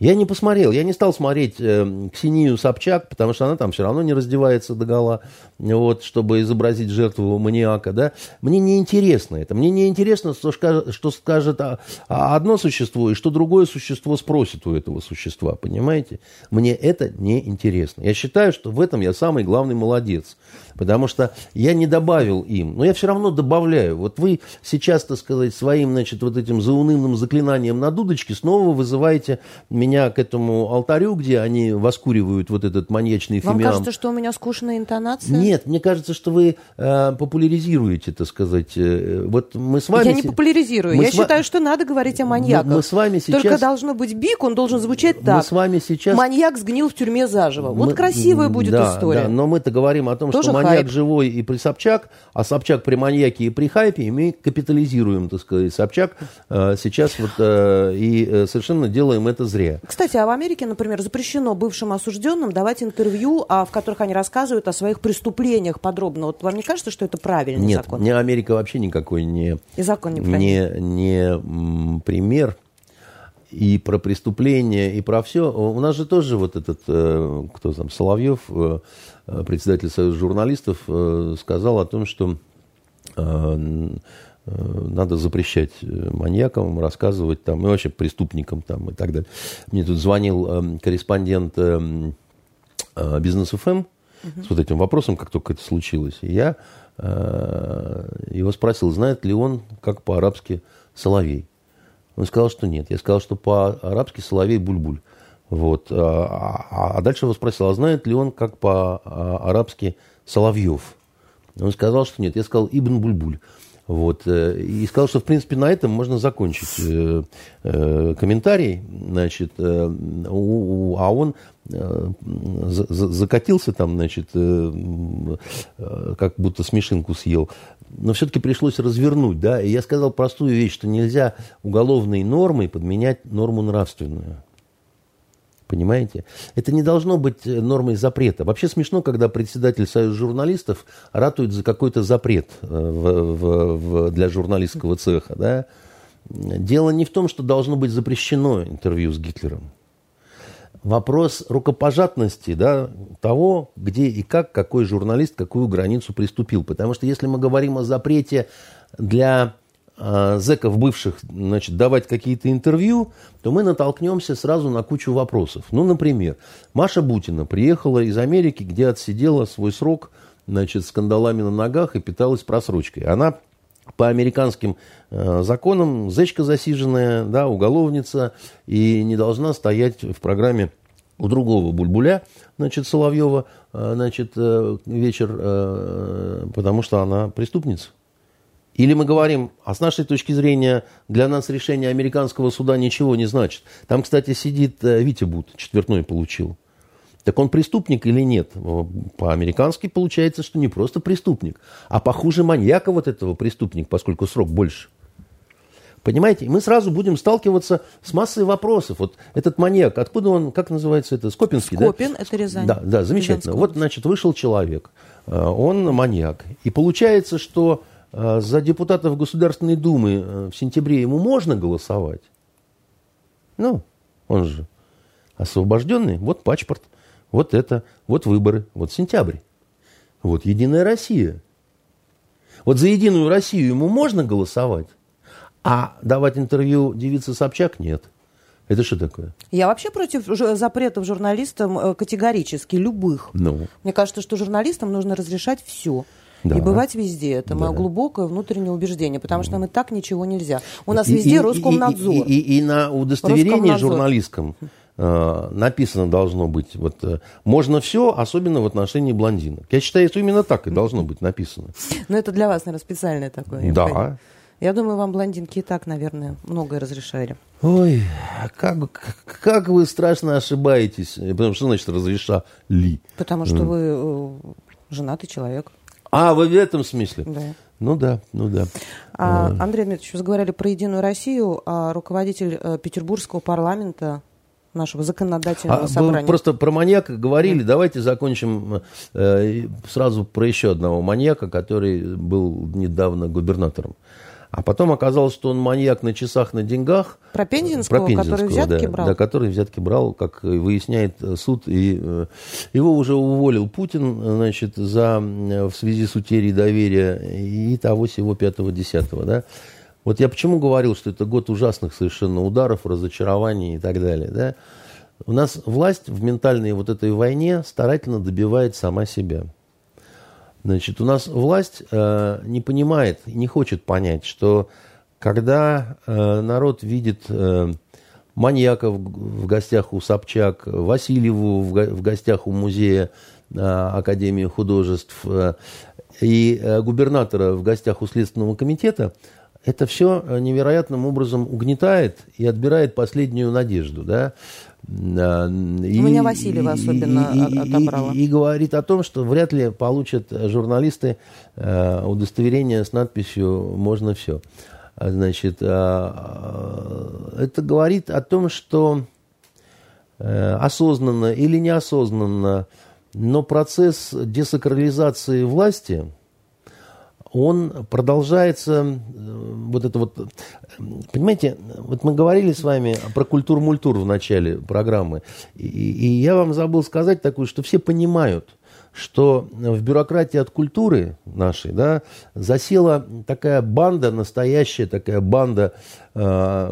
Я не посмотрел, я не стал смотреть э, Ксению Собчак, потому что она там все равно не раздевается до гола, вот, чтобы изобразить жертву маниака, да. Мне не интересно это. Мне не интересно, что, что скажет а, а одно существо и что другое существо спросит у этого существа, понимаете? Мне это не интересно. Я считаю, что в этом я самый главный молодец, потому что я не добавил им, но я все равно добавляю. Вот вы сейчас, так сказать, своим, значит, вот этим заунывным заклинанием на дудочке снова вызываете меня к этому алтарю, где они воскуривают вот этот маньячный фимиам. Вам кажется, что у меня скучная интонация? Нет, мне кажется, что вы э, популяризируете, так сказать. Э, вот мы с вами... Я не популяризирую. Я с... считаю, что надо говорить о маньяках. Мы, мы с вами сейчас... Только должно быть бик, он должен звучать так. Мы с вами сейчас... Маньяк сгнил в тюрьме заживо. Мы... Вот красивая будет да, история. Да, но мы-то говорим о том, Тоже что маньяк живой и при Собчак, а Собчак при маньяке и при хайпе, и мы капитализируем, так сказать, Собчак э, сейчас вот э, и э, совершенно делаем это зря. Кстати, а в Америке например, запрещено бывшим осужденным давать интервью, а, в которых они рассказывают о своих преступлениях подробно. Вот вам не кажется, что это правильный Нет, закон? Нет, Америка вообще никакой не, и закон не, не, не пример и про преступления, и про все. У нас же тоже вот этот, кто там, Соловьев, председатель Союза журналистов, э, сказал о том, что надо запрещать маньякам рассказывать там, и вообще преступникам там и так далее. Мне тут звонил корреспондент Бизнес ФМ угу. с вот этим вопросом, как только это случилось. И я его спросил, знает ли он, как по-арабски соловей. Он сказал, что нет. Я сказал, что по-арабски соловей буль-буль. Вот. А, а, а дальше его спросил, а знает ли он, как по-арабски Соловьев? Он сказал, что нет. Я сказал Ибн Бульбуль. Вот. Э, и сказал, что, в принципе, на этом можно закончить э, э, комментарий. Значит, а он за, закатился там, значит, как будто смешинку съел. Но все-таки пришлось развернуть, да. И я сказал простую вещь, что нельзя уголовной нормой подменять норму нравственную. Понимаете? Это не должно быть э, нормой запрета. Вообще смешно, когда председатель Союза журналистов ратует за какой-то запрет э, в, в, в, для журналистского цеха. Да? Дело не в том, что должно быть запрещено интервью с Гитлером. Вопрос рукопожатности да, того, где и как какой журналист какую границу приступил. Потому что если мы говорим о запрете для зэков бывших значит, давать какие-то интервью, то мы натолкнемся сразу на кучу вопросов. Ну, например, Маша Бутина приехала из Америки, где отсидела свой срок значит, скандалами на ногах и питалась просрочкой. Она по американским э, законам зечка засиженная, да, уголовница, и не должна стоять в программе у другого бульбуля, значит, Соловьева, э, значит, э, вечер, э, потому что она преступница. Или мы говорим, а с нашей точки зрения для нас решение американского суда ничего не значит. Там, кстати, сидит э, Витя Бут, четвертной получил. Так он преступник или нет? По-американски получается, что не просто преступник, а похуже маньяка вот этого преступник, поскольку срок больше. Понимаете? мы сразу будем сталкиваться с массой вопросов. Вот этот маньяк, откуда он, как называется это, Скопинский, Скопин, да? это Рязань. Да, да, замечательно. Вот, значит, вышел человек, э, он маньяк. И получается, что за депутатов Государственной Думы э, в сентябре ему можно голосовать? Ну, он же освобожденный. Вот паспорт, вот это, вот выборы, вот сентябрь. Вот Единая Россия. Вот за Единую Россию ему можно голосовать, а давать интервью девице Собчак нет. Это что такое? Я вообще против запретов журналистам э, категорически, любых. Ну. Мне кажется, что журналистам нужно разрешать все. Да. И бывать везде. Это да. мое глубокое внутреннее убеждение, потому что нам и так ничего нельзя. У нас везде и, Роскомнадзор. И, и, и, и на удостоверении журналистском э, написано должно быть, вот, э, можно все, особенно в отношении блондинок. Я считаю, что именно так и должно быть написано. Но это для вас, наверное, специальное такое. Да. Я думаю, вам блондинки и так, наверное, многое разрешали. Ой, как, как вы страшно ошибаетесь. Потому что значит разрешали? Потому что вы э, женатый человек. А, вы в этом смысле? Да. Ну да, ну да. А, Андрей Дмитриевич, вы говорили про Единую Россию, а руководитель э, Петербургского парламента нашего законодательного а, собрания. Просто про маньяка говорили. Да. Давайте закончим э, сразу про еще одного маньяка, который был недавно губернатором. А потом оказалось, что он маньяк на часах на деньгах. Про Пензенского, про Пензенского который взятки да, брал? Да, который взятки брал, как выясняет суд. И э, его уже уволил Путин, значит, за, в связи с утерей доверия и того всего 5-10. Да? Вот я почему говорил, что это год ужасных совершенно ударов, разочарований и так далее. Да? У нас власть в ментальной вот этой войне старательно добивает сама себя. Значит, у нас власть э, не понимает, не хочет понять, что когда э, народ видит э, маньяка в, гостях у Собчак, Васильеву в, в гостях у музея э, Академии художеств э, и э, губернатора в гостях у Следственного комитета, это все невероятным образом угнетает и отбирает последнюю надежду. Да? И, У меня Васильева особенно и, отобрала. И, и, и говорит о том, что вряд ли получат журналисты э, удостоверение с надписью «можно все». Значит, э, это говорит о том, что э, осознанно или неосознанно, но процесс десакрализации власти – он продолжается, э, вот это вот, понимаете, вот мы говорили с вами про культур-мультур в начале программы, и, и я вам забыл сказать такую, что все понимают, что в бюрократии от культуры нашей да, засела такая банда, настоящая такая банда э,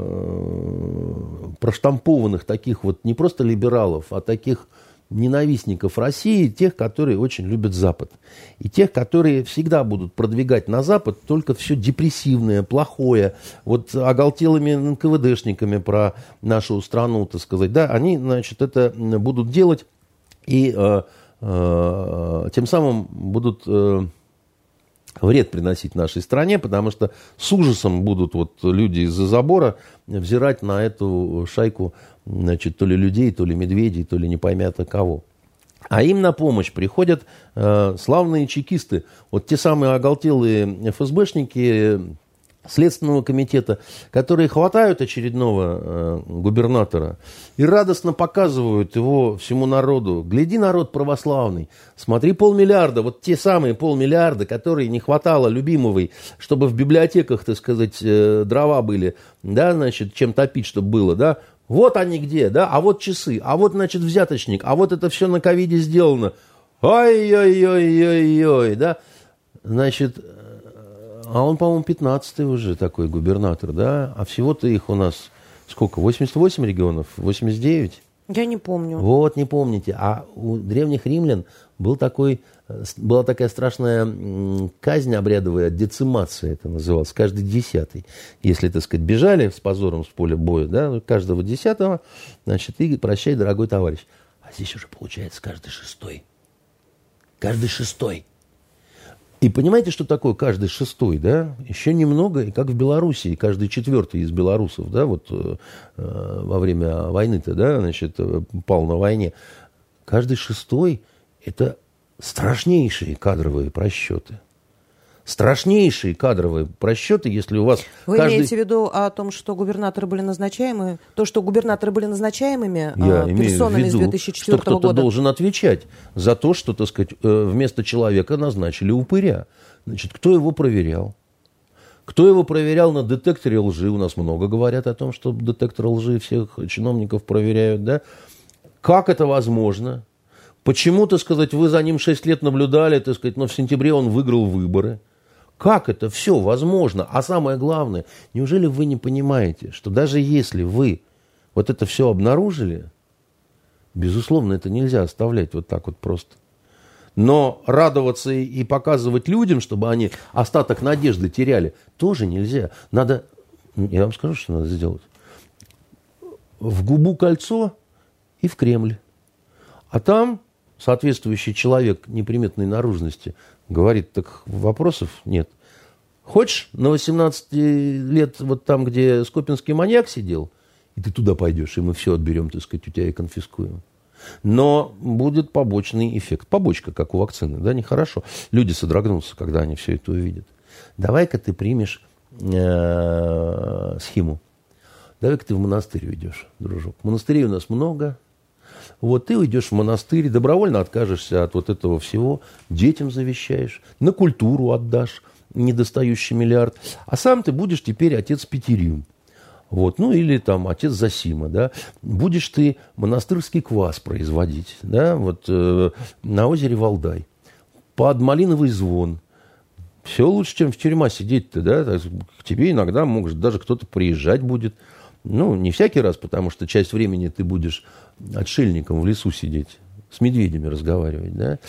проштампованных таких вот не просто либералов, а таких ненавистников России, тех, которые очень любят Запад. И тех, которые всегда будут продвигать на Запад только все депрессивное, плохое. Вот оголтелыми НКВДшниками про нашу страну, так сказать, да, они, значит, это будут делать и э, э, тем самым будут... Э, вред приносить нашей стране, потому что с ужасом будут вот люди из-за забора взирать на эту шайку значит, то ли людей, то ли медведей, то ли не поймято кого. А им на помощь приходят э, славные чекисты. Вот те самые оголтелые ФСБшники Следственного комитета, которые хватают очередного э, губернатора и радостно показывают его всему народу. Гляди, народ православный, смотри полмиллиарда, вот те самые полмиллиарда, которые не хватало любимовой, чтобы в библиотеках, так сказать, э, дрова были, да, значит, чем топить, чтобы было, да, вот они где, да, а вот часы, а вот, значит, взяточник, а вот это все на ковиде сделано. Ой-ой-ой-ой-ой, да. Значит, а он, по-моему, 15-й уже такой губернатор, да? А всего-то их у нас сколько? 88 регионов? 89? Я не помню. Вот, не помните. А у древних римлян был такой, была такая страшная казнь обрядовая, децимация это называлось, каждый десятый. Если, так сказать, бежали с позором с поля боя, да, каждого десятого, значит, и прощай, дорогой товарищ. А здесь уже получается каждый шестой. Каждый шестой. И понимаете, что такое каждый шестой, да? Еще немного, и как в Белоруссии, каждый четвертый из белорусов, да, вот э, э во время войны-то, да, значит, э, пал на войне. Каждый шестой – это страшнейшие кадровые просчеты страшнейшие кадровые просчеты, если у вас... Вы каждый... имеете в виду о том, что губернаторы были назначаемы, то, что губернаторы были назначаемыми Я а, персонами виду, с 2004 что кто-то должен отвечать за то, что, так сказать, э, вместо человека назначили упыря. Значит, кто его проверял? Кто его проверял на детекторе лжи? У нас много говорят о том, что детектор лжи всех чиновников проверяют, да? Как это возможно? Почему, так сказать, вы за ним 6 лет наблюдали, так сказать, но в сентябре он выиграл выборы? Как это все возможно? А самое главное, неужели вы не понимаете, что даже если вы вот это все обнаружили, безусловно, это нельзя оставлять вот так вот просто. Но радоваться и показывать людям, чтобы они остаток надежды теряли, тоже нельзя. Надо, я вам скажу, что надо сделать. В губу кольцо и в Кремль. А там соответствующий человек неприметной наружности говорит, так вопросов нет. Хочешь на 18 лет вот там, где Скопинский маньяк сидел, и ты туда пойдешь, и мы все отберем, так сказать, у тебя и конфискуем. Но будет побочный эффект. Побочка, как у вакцины, да, нехорошо. Люди содрогнутся, когда они все это увидят. Давай-ка ты примешь э, схему. Давай-ка ты в монастырь уйдешь, дружок. Монастырей у нас много, вот ты уйдешь в монастырь, добровольно откажешься от вот этого всего, детям завещаешь, на культуру отдашь недостающий миллиард, а сам ты будешь теперь отец Петерим. Вот, ну или там отец Засима, да, будешь ты монастырский квас производить, да, вот э, на озере Валдай, под малиновый звон. Все лучше, чем в тюрьма сидеть-то, да, к тебе иногда может даже кто-то приезжать будет, ну, не всякий раз, потому что часть времени ты будешь отшельником в лесу сидеть, с медведями разговаривать, да.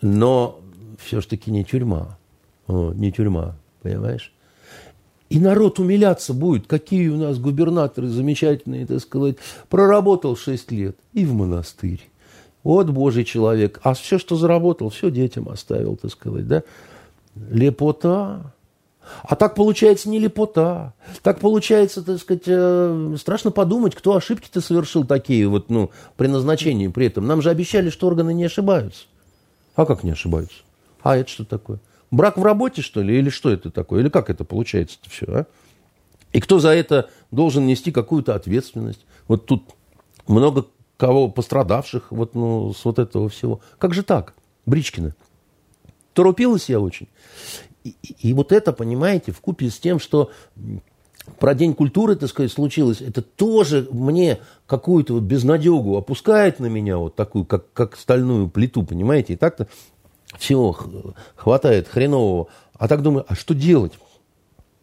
Но все-таки не тюрьма. О, не тюрьма, понимаешь? И народ умиляться будет, какие у нас губернаторы замечательные, так сказать. Проработал 6 лет и в монастырь. Вот Божий человек. А все, что заработал, все детям оставил, так сказать, да? Лепота. А так получается не лепота. Так получается, так сказать, э, страшно подумать, кто ошибки-то совершил такие вот, ну, при назначении при этом. Нам же обещали, что органы не ошибаются. А как не ошибаются? А это что такое? Брак в работе, что ли? Или что это такое? Или как это получается-то все, а? И кто за это должен нести какую-то ответственность? Вот тут много кого пострадавших вот, ну, с вот этого всего. Как же так, Бричкина? Торопилась я очень. И, и вот это, понимаете, в купе с тем, что про День культуры, так сказать, случилось, это тоже мне какую-то вот безнадегу опускает на меня, вот такую, как, как стальную плиту, понимаете? И так-то всего хватает хренового. А так думаю, а что делать?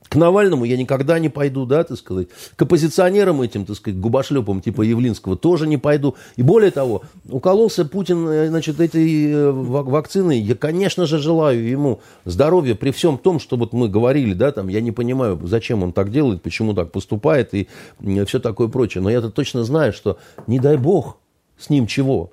К Навальному я никогда не пойду, да, так сказать. К оппозиционерам этим, так сказать, губошлепам типа Явлинского тоже не пойду. И более того, укололся Путин, э, значит, этой э, вакциной. Я, конечно же, желаю ему здоровья при всем том, что вот мы говорили, да, там, я не понимаю, зачем он так делает, почему так поступает и все такое прочее. Но я-то точно знаю, что не дай бог с ним чего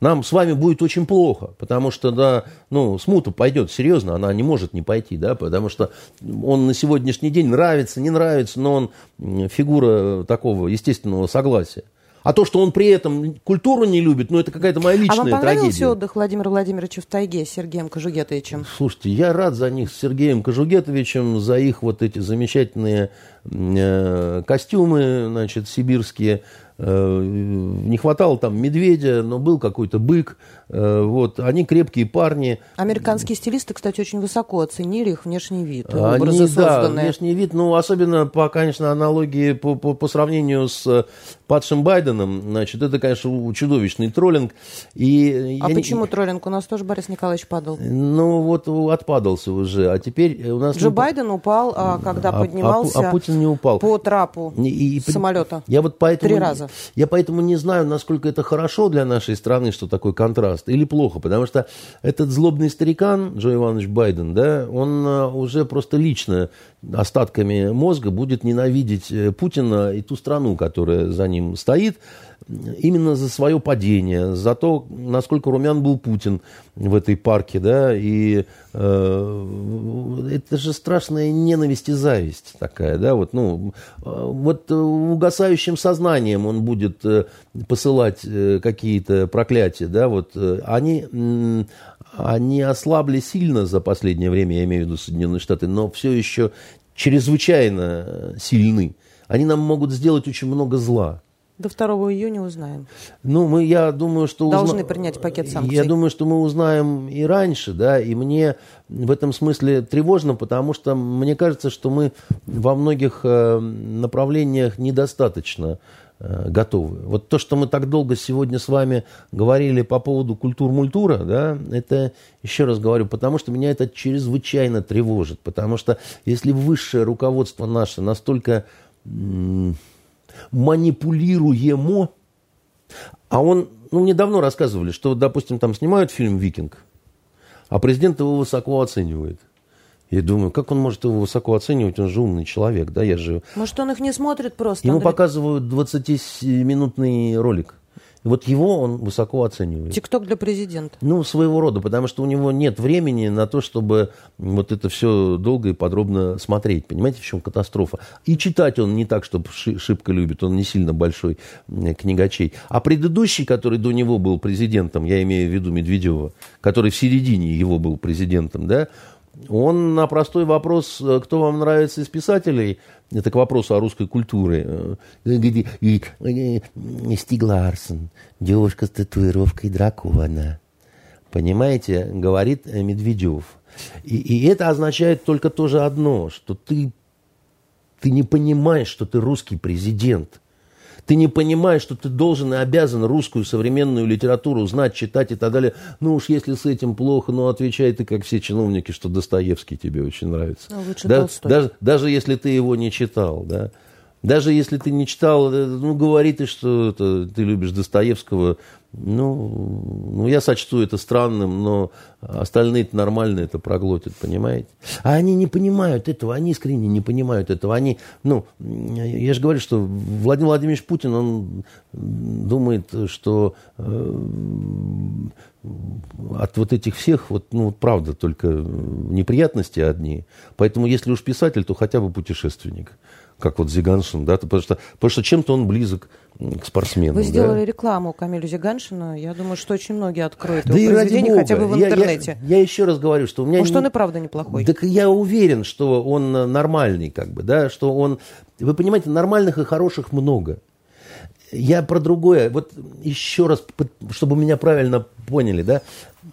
нам с вами будет очень плохо, потому что, да, ну, смута пойдет, серьезно, она не может не пойти, да, потому что он на сегодняшний день нравится, не нравится, но он фигура такого естественного согласия. А то, что он при этом культуру не любит, ну, это какая-то моя личная трагедия. А вам понравился трагедия. отдых Владимира Владимировича в тайге с Сергеем Кожугетовичем? Слушайте, я рад за них с Сергеем Кожугетовичем, за их вот эти замечательные э, костюмы, значит, сибирские, не хватало там медведя, но был какой-то бык. Э, вот, они крепкие парни. Американские стилисты, кстати, очень высоко оценили их внешний вид, они, да, внешний вид, ну, особенно по, конечно, аналогии, по, по, по сравнению с падшим Байденом, значит, это, конечно, чудовищный троллинг. И а почему не... троллинг? У нас тоже Борис Николаевич падал. Ну, вот отпадался уже, а теперь у нас... Джо не... Байден упал, а, когда а, поднимался а, а Путин не упал. по трапу и, и, самолета. Я вот поэтому... Три раза. Я поэтому не знаю, насколько это хорошо для нашей страны, что такой контраст, или плохо, потому что этот злобный старикан, Джо Иванович Байден, да, он э, уже просто лично остатками мозга будет ненавидеть э, Путина и ту страну, которая за ним стоит, именно за свое падение, за то, насколько румян был Путин в этой парке, да, и э, это же страшная ненависть и зависть такая, да, вот, ну, вот угасающим сознанием он будет э, посылать э, какие-то проклятия, да, вот, они, они ослабли сильно за последнее время, я имею в виду Соединенные Штаты, но все еще чрезвычайно сильны. Они нам могут сделать очень много зла. До 2 июня узнаем. Ну, мы, я думаю, что... Должны узна... принять пакет санкций. Я думаю, что мы узнаем и раньше, да, и мне в этом смысле тревожно, потому что мне кажется, что мы во многих э, направлениях недостаточно э, готовы. Вот то, что мы так долго сегодня с вами говорили по поводу культур-мультура, да, это, еще раз говорю, потому что меня это чрезвычайно тревожит, потому что если высшее руководство наше настолько манипулируемо. А он, ну, мне давно рассказывали, что, допустим, там снимают фильм «Викинг», а президент его высоко оценивает. Я думаю, как он может его высоко оценивать? Он же умный человек, да, я же... Может, он их не смотрит просто? Ему Андрей? показывают 20-минутный ролик. Вот его он высоко оценивает. Тикток для президента. Ну, своего рода, потому что у него нет времени на то, чтобы вот это все долго и подробно смотреть. Понимаете, в чем катастрофа? И читать он не так, чтобы шибко любит, он не сильно большой книгачей. А предыдущий, который до него был президентом, я имею в виду Медведева, который в середине его был президентом, да, он на простой вопрос, э, кто вам нравится из писателей, это к вопросу о русской культуре. Э, э, Стиг Ларсон, девушка с татуировкой дракона. Понимаете, говорит Медведев. И, и это означает только тоже одно, что ты, ты не понимаешь, что ты русский президент. Ты не понимаешь, что ты должен и обязан русскую современную литературу знать, читать и так далее. Ну уж если с этим плохо, ну отвечай ты, как все чиновники, что Достоевский тебе очень нравится. Ну, лучше да, даже, даже если ты его не читал, да. Даже если ты не читал, э, ну, говори ты, что это, ты любишь Достоевского, ну, ну, я сочту это странным, но остальные это нормально это проглотят, понимаете? А они не понимают этого, они искренне не понимают этого. Они, ну, я же говорю, что Владимир Владимирович Путин, он думает, что э, от вот этих всех, вот, ну, правда, только неприятности одни. Поэтому, если уж писатель, то хотя бы путешественник как вот Зиганшин, да, потому что, потому что чем-то он близок к спортсмену. Вы сделали да? рекламу Камилю Зиганшину, я думаю, что очень многие откроют да его произведение хотя бы в интернете. Я, я, я еще раз говорю, что у меня... Может, не... он и правда неплохой. Так я уверен, что он нормальный, как бы, да, что он... Вы понимаете, нормальных и хороших много. Я про другое. Вот еще раз, чтобы меня правильно поняли, да,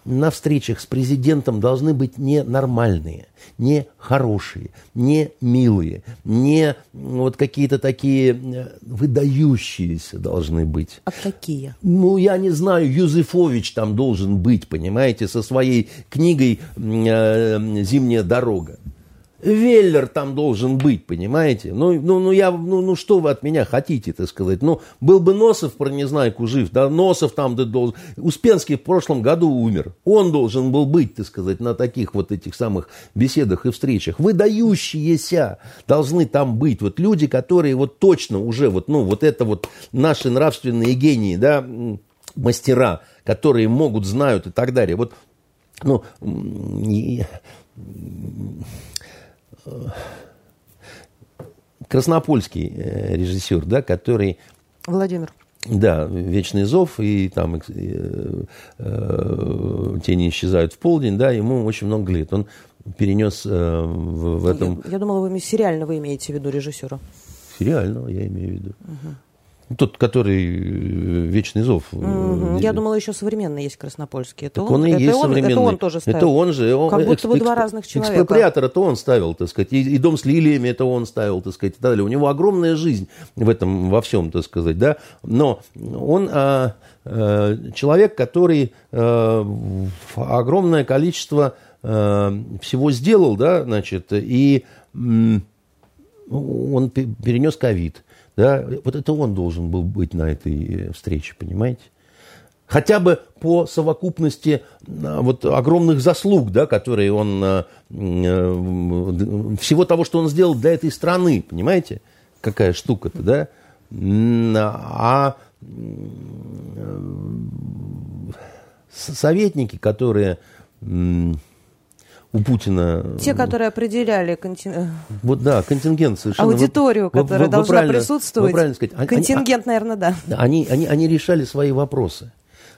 на встречах с президентом должны быть не нормальные, не хорошие, не милые, не вот какие-то такие э, выдающиеся должны быть. А какие? Ну, я не знаю, Юзефович там должен быть, понимаете, со своей книгой э, «Зимняя дорога». Веллер там должен быть, понимаете? Ну, ну, ну, я, ну, ну, что вы от меня хотите, так сказать? Ну, был бы Носов про Незнайку жив, да, Носов там да, должен... Успенский в прошлом году умер. Он должен был быть, так сказать, на таких вот этих самых беседах и встречах. Выдающиеся должны там быть. Вот люди, которые вот точно уже вот, ну, вот это вот наши нравственные гении, да, мастера, которые могут, знают и так далее. Вот, ну, Краснопольский э, режиссер, да, который... Владимир. Да, «Вечный зов» и там э, э, «Тени исчезают в полдень», да, ему очень много лет. Он перенес э, в, в этом... Я, я думала, вы сериально вы имеете в виду режиссера. Сериального я имею в виду. Угу. Тот, который э, «Вечный зов». Угу. Я думала, еще современный есть Краснопольский. Это так он, он и это есть он, современный. Это он тоже ставил. Это он же. Он, как будто бы два разных человека. Экспроприатор это он ставил, так сказать. И, и «Дом с лилиями» это он ставил, так сказать, и так далее. У него огромная жизнь в этом, во всем, так сказать, да. Но он а, а, человек, который а, огромное количество а, всего сделал, да, значит, и он перенес ковид да, вот это он должен был быть на этой э, встрече, понимаете? Хотя бы по совокупности а, вот огромных заслуг, да, которые он, а, э, всего того, что он сделал для этой страны, понимаете? Какая штука-то, да? А э, советники, которые у Путина... Те, которые определяли контин... Э, вот, да, контингент совершенно... Аудиторию, вы, которая вы, вы должна присутствовать. Вы правильно сказать. Контингент, они, наверное, да. Они, они, они решали свои вопросы.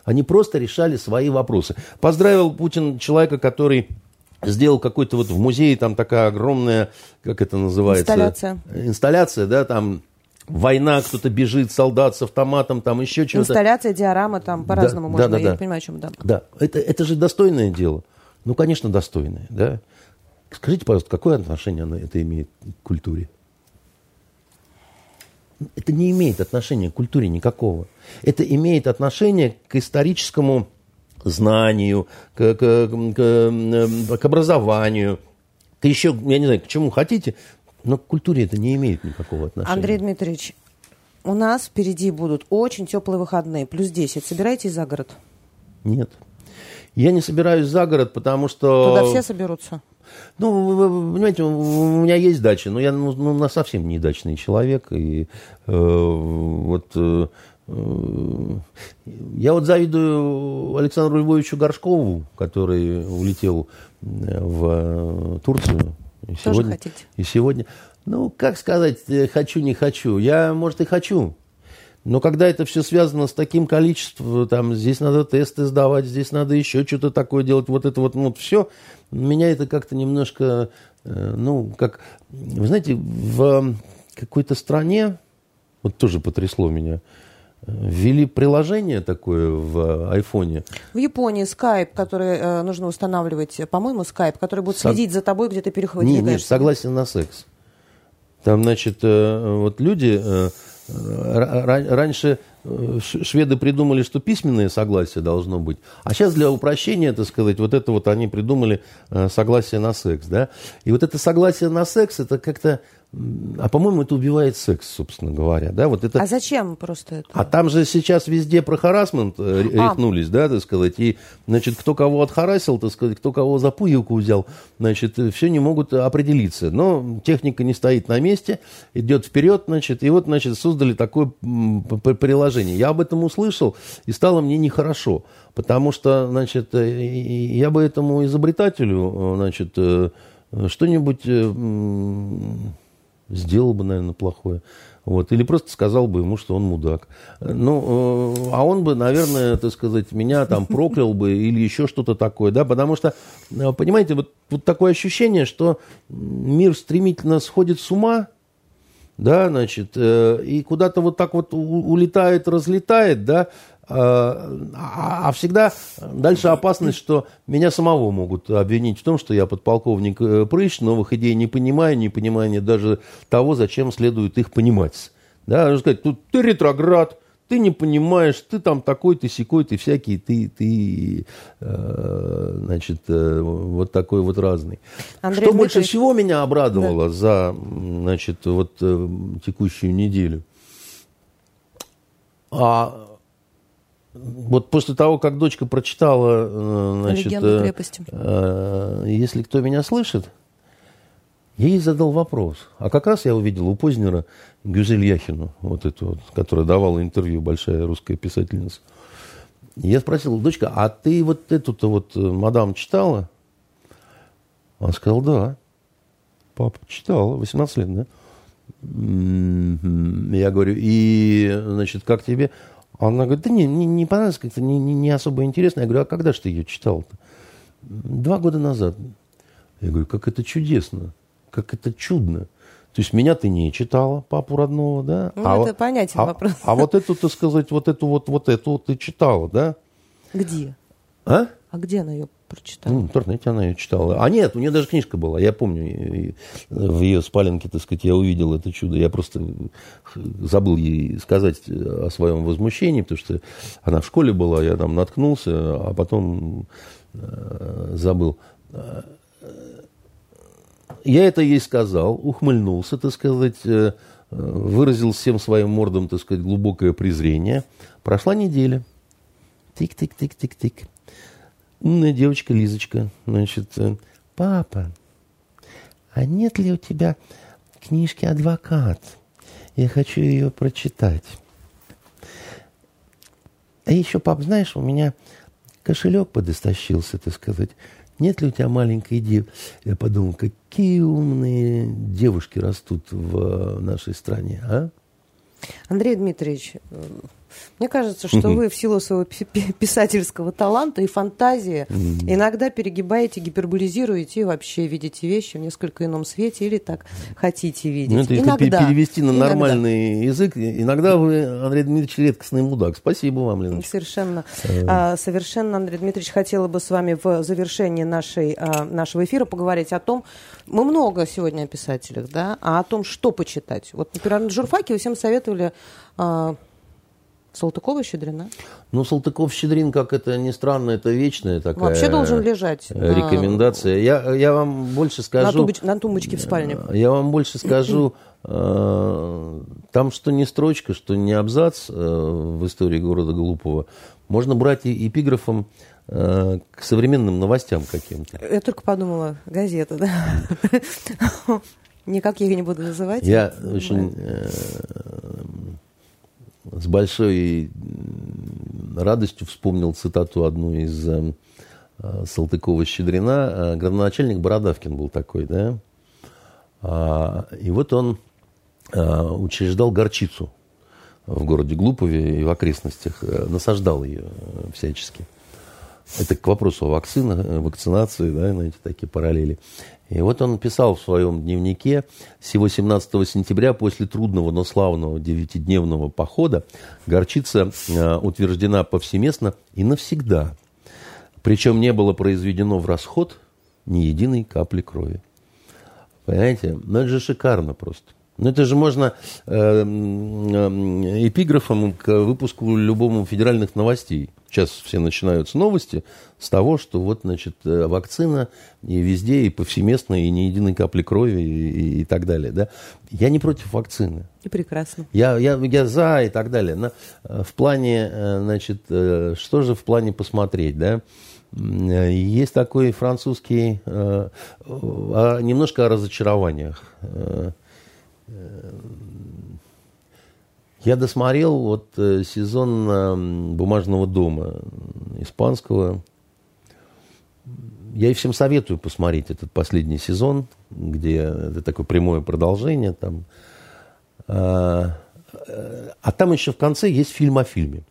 Они просто решали свои вопросы. Поздравил Путин человека, который сделал какой-то вот в музее, там такая огромная, как это называется? Инсталляция. Инсталляция, да, там война, кто-то бежит, солдат с автоматом, там еще что-то. Инсталляция, диорама, там по-разному да, можно, да, да, я да. не понимаю, о чем, да. Да, это, это же достойное дело. Ну, конечно, достойные, да. Скажите, пожалуйста, какое отношение оно, это имеет к культуре? Это не имеет отношения к культуре никакого. Это имеет отношение к историческому знанию, к, к, к, к образованию, к еще, я не знаю, к чему хотите, но к культуре это не имеет никакого отношения. Андрей Дмитриевич, у нас впереди будут очень теплые выходные, плюс 10. Собираетесь за город? Нет. Я не собираюсь за город, потому что... Туда все соберутся? Ну, вы, вы понимаете, у меня есть дача, но я ну, ну, совсем не дачный человек. И э, вот э, э, я вот завидую Александру Львовичу Горшкову, который улетел э, в Турцию. И Тоже сегодня, хотите? И сегодня. Ну, как сказать, э, хочу, не хочу. Я, может, и хочу. Но когда это все связано с таким количеством, там, здесь надо тесты сдавать, здесь надо еще что-то такое делать, вот это вот, ну, вот все, меня это как-то немножко, э, ну, как, вы знаете, в какой-то стране, вот тоже потрясло меня, ввели приложение такое в айфоне. В Японии скайп, который э, нужно устанавливать, по-моему, скайп, который будет следить Со... за тобой, где ты переходишь. Нет, нет, согласен на секс. Там, значит, э, вот люди... Э, Раньше э, шведы придумали, что письменное согласие должно быть, а сейчас для упрощения, так сказать, вот это вот они придумали э, согласие на секс, да. И вот это согласие на секс, это как-то а по-моему, это убивает секс, собственно говоря. Да? Вот это... А зачем просто это? А там же сейчас везде про харасмент э, а. рехнулись, да, так сказать. И, значит, кто кого отхарасил, так сказать, кто кого за пуговку взял, значит, все не могут определиться. Но техника не стоит на месте, идет вперед, значит, и вот, значит, создали такое приложение. Я об этом услышал, и стало мне нехорошо. Потому что, значит, э, я бы этому изобретателю, э, значит, что-нибудь сделал бы, наверное, плохое. Вот. Или просто сказал бы ему, что он мудак. Ну, э, а он бы, наверное, так сказать, меня там проклял бы или еще что-то такое, да, потому что, э, понимаете, вот, вот такое ощущение, что мир стремительно сходит с ума, да, значит, э, и куда-то вот так вот улетает, разлетает, да, а, а, а всегда дальше опасность, что меня самого могут обвинить в том, что я подполковник э, Прыщ, новых идей не понимаю, не понимаю даже того, зачем следует их понимать. Да, сказать, тут ты ретроград, ты не понимаешь, ты там такой, ты секой, ты всякий, ты, ты э, значит, э, вот такой вот разный. Андрей Что Дмитриевич... больше всего меня обрадовало да. за, значит, вот э, текущую неделю? А вот после того, как дочка прочитала, э, значит, э, э, если кто меня слышит, я ей задал вопрос. А как раз я увидел у Познера Гюзель Яхину, вот эту вот, которая давала интервью, большая русская писательница. Я спросил, дочка, а ты вот эту-то вот э, мадам читала? Она сказала, да. Папа читала, 18 лет, да? Я говорю, и, значит, как тебе? Она говорит, да не, не, не понравилось, как-то не, не, не особо интересно. Я говорю, а когда же ты ее читал-то? Два года назад. Я говорю, как это чудесно, как это чудно. То есть меня ты не читала, папу родного, да? Ну, а это понятен а, вопрос. А вот эту, так сказать, вот эту вот, вот эту вот ты читала, да? Где? А? А где она ее прочитала? Ну, в интернете она ее читала. А нет, у нее даже книжка была. Я помню, в ее спаленке, так сказать, я увидел это чудо. Я просто забыл ей сказать о своем возмущении, потому что она в школе была, я там наткнулся, а потом э, забыл я это ей сказал, ухмыльнулся, так сказать, э, выразил всем своим мордом, так сказать, глубокое презрение. Прошла неделя. Тик-тик-тик-тик-тик. Умная девочка Лизочка, значит, э, папа, а нет ли у тебя книжки «Адвокат»? Я хочу ее прочитать. А еще, пап, знаешь, у меня кошелек подостащился, так сказать нет ли у тебя маленькой девы? Я подумал, какие умные девушки растут в нашей стране, а? Андрей Дмитриевич, мне кажется, что вы в силу своего писательского таланта и фантазии иногда перегибаете, гиперболизируете и вообще видите вещи в несколько ином свете или так хотите видеть. Ну, это иногда. перевести на нормальный иногда. язык, иногда вы, Андрей Дмитриевич, редкостный мудак. Спасибо вам, Леночка. Совершенно. Э. А, совершенно, Андрей Дмитриевич, хотела бы с вами в завершении нашей, а, нашего эфира поговорить о том, мы много сегодня о писателях, да, а о том, что почитать. Вот, например, на журфаке вы всем советовали а, Салтыкова Щедрина? Ну, Салтыков-Щедрин, как это ни странно, это вечная такая... Вообще должен лежать. Рекомендация. На... Я, я вам больше скажу... На, тумбоч... на тумбочке в спальне. Я вам больше скажу, э, там что не строчка, что не абзац э, в истории города Глупого, можно брать и эпиграфом э, к современным новостям каким-то. Я только подумала, газета, да? Никак я ее не буду называть. Я очень с большой радостью вспомнил цитату одну из э, Салтыкова-Щедрина. Э, градоначальник Бородавкин был такой, да? А, и вот он э, учреждал горчицу в городе Глупове и в окрестностях, насаждал ее всячески. Это к вопросу о вакцинах, вакцинации, да, знаете, такие параллели. И вот он писал в своем дневнике, всего 17 сентября после трудного, но славного девятидневного похода горчица э, утверждена повсеместно и навсегда. Причем не было произведено в расход ни единой капли крови. Понимаете? Ну, это же шикарно просто. Ну, это же можно э, э, эпиграфом к выпуску любому федеральных новостей. Сейчас все начинаются новости с того, что вот, значит, э, вакцина и везде, и повсеместно, и ни единой капли крови, и, и, и так далее, да. Я не против вакцины. И прекрасно. Я, я, я за и так далее. Но э, в плане, значит, что же в плане посмотреть, да? Есть такой французский, немножко о разочарованиях я досмотрел вот э, сезон «Бумажного дома» испанского. Я и всем советую посмотреть этот последний сезон, где это такое прямое продолжение. Там. А, а там еще в конце есть фильм о фильме.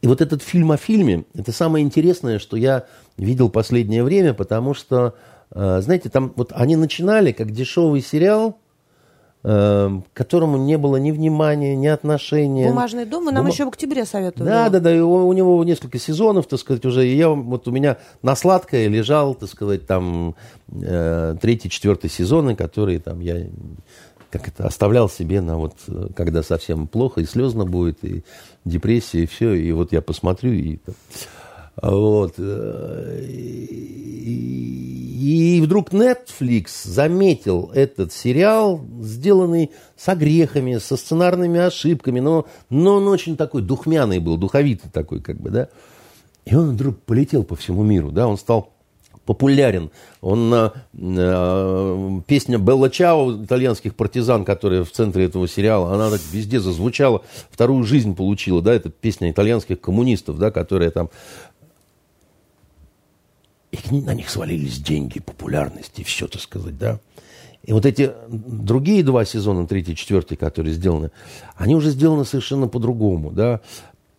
И вот этот фильм о фильме, это самое интересное, что я видел последнее время, потому что, знаете, там вот они начинали как дешевый сериал – к которому не было ни внимания, ни отношения. «Бумажный дом» вы нам Бума... еще в октябре советовали. Да, да, да, и у, у него несколько сезонов, так сказать, уже. И я, вот у меня на сладкое лежал, так сказать, там э, третий, четвертый сезоны, которые там я как это, оставлял себе на вот, когда совсем плохо, и слезно будет, и депрессия, и все, и вот я посмотрю, и... Вот. Э, и, вдруг Netflix заметил этот сериал, сделанный с огрехами, со сценарными ошибками, но, но он очень такой духмяный был, духовитый такой, как бы, да. И он вдруг полетел по всему миру, да, он стал популярен. Он, э, э, песня Белла Чао, итальянских партизан, которая в центре этого сериала, она так везде зазвучала, вторую жизнь получила, да, это песня итальянских коммунистов, да, которая там... И на них свалились деньги, популярность и все, так сказать, да. И вот эти другие два сезона, третий, четвертый, которые сделаны, они уже сделаны совершенно по-другому, да.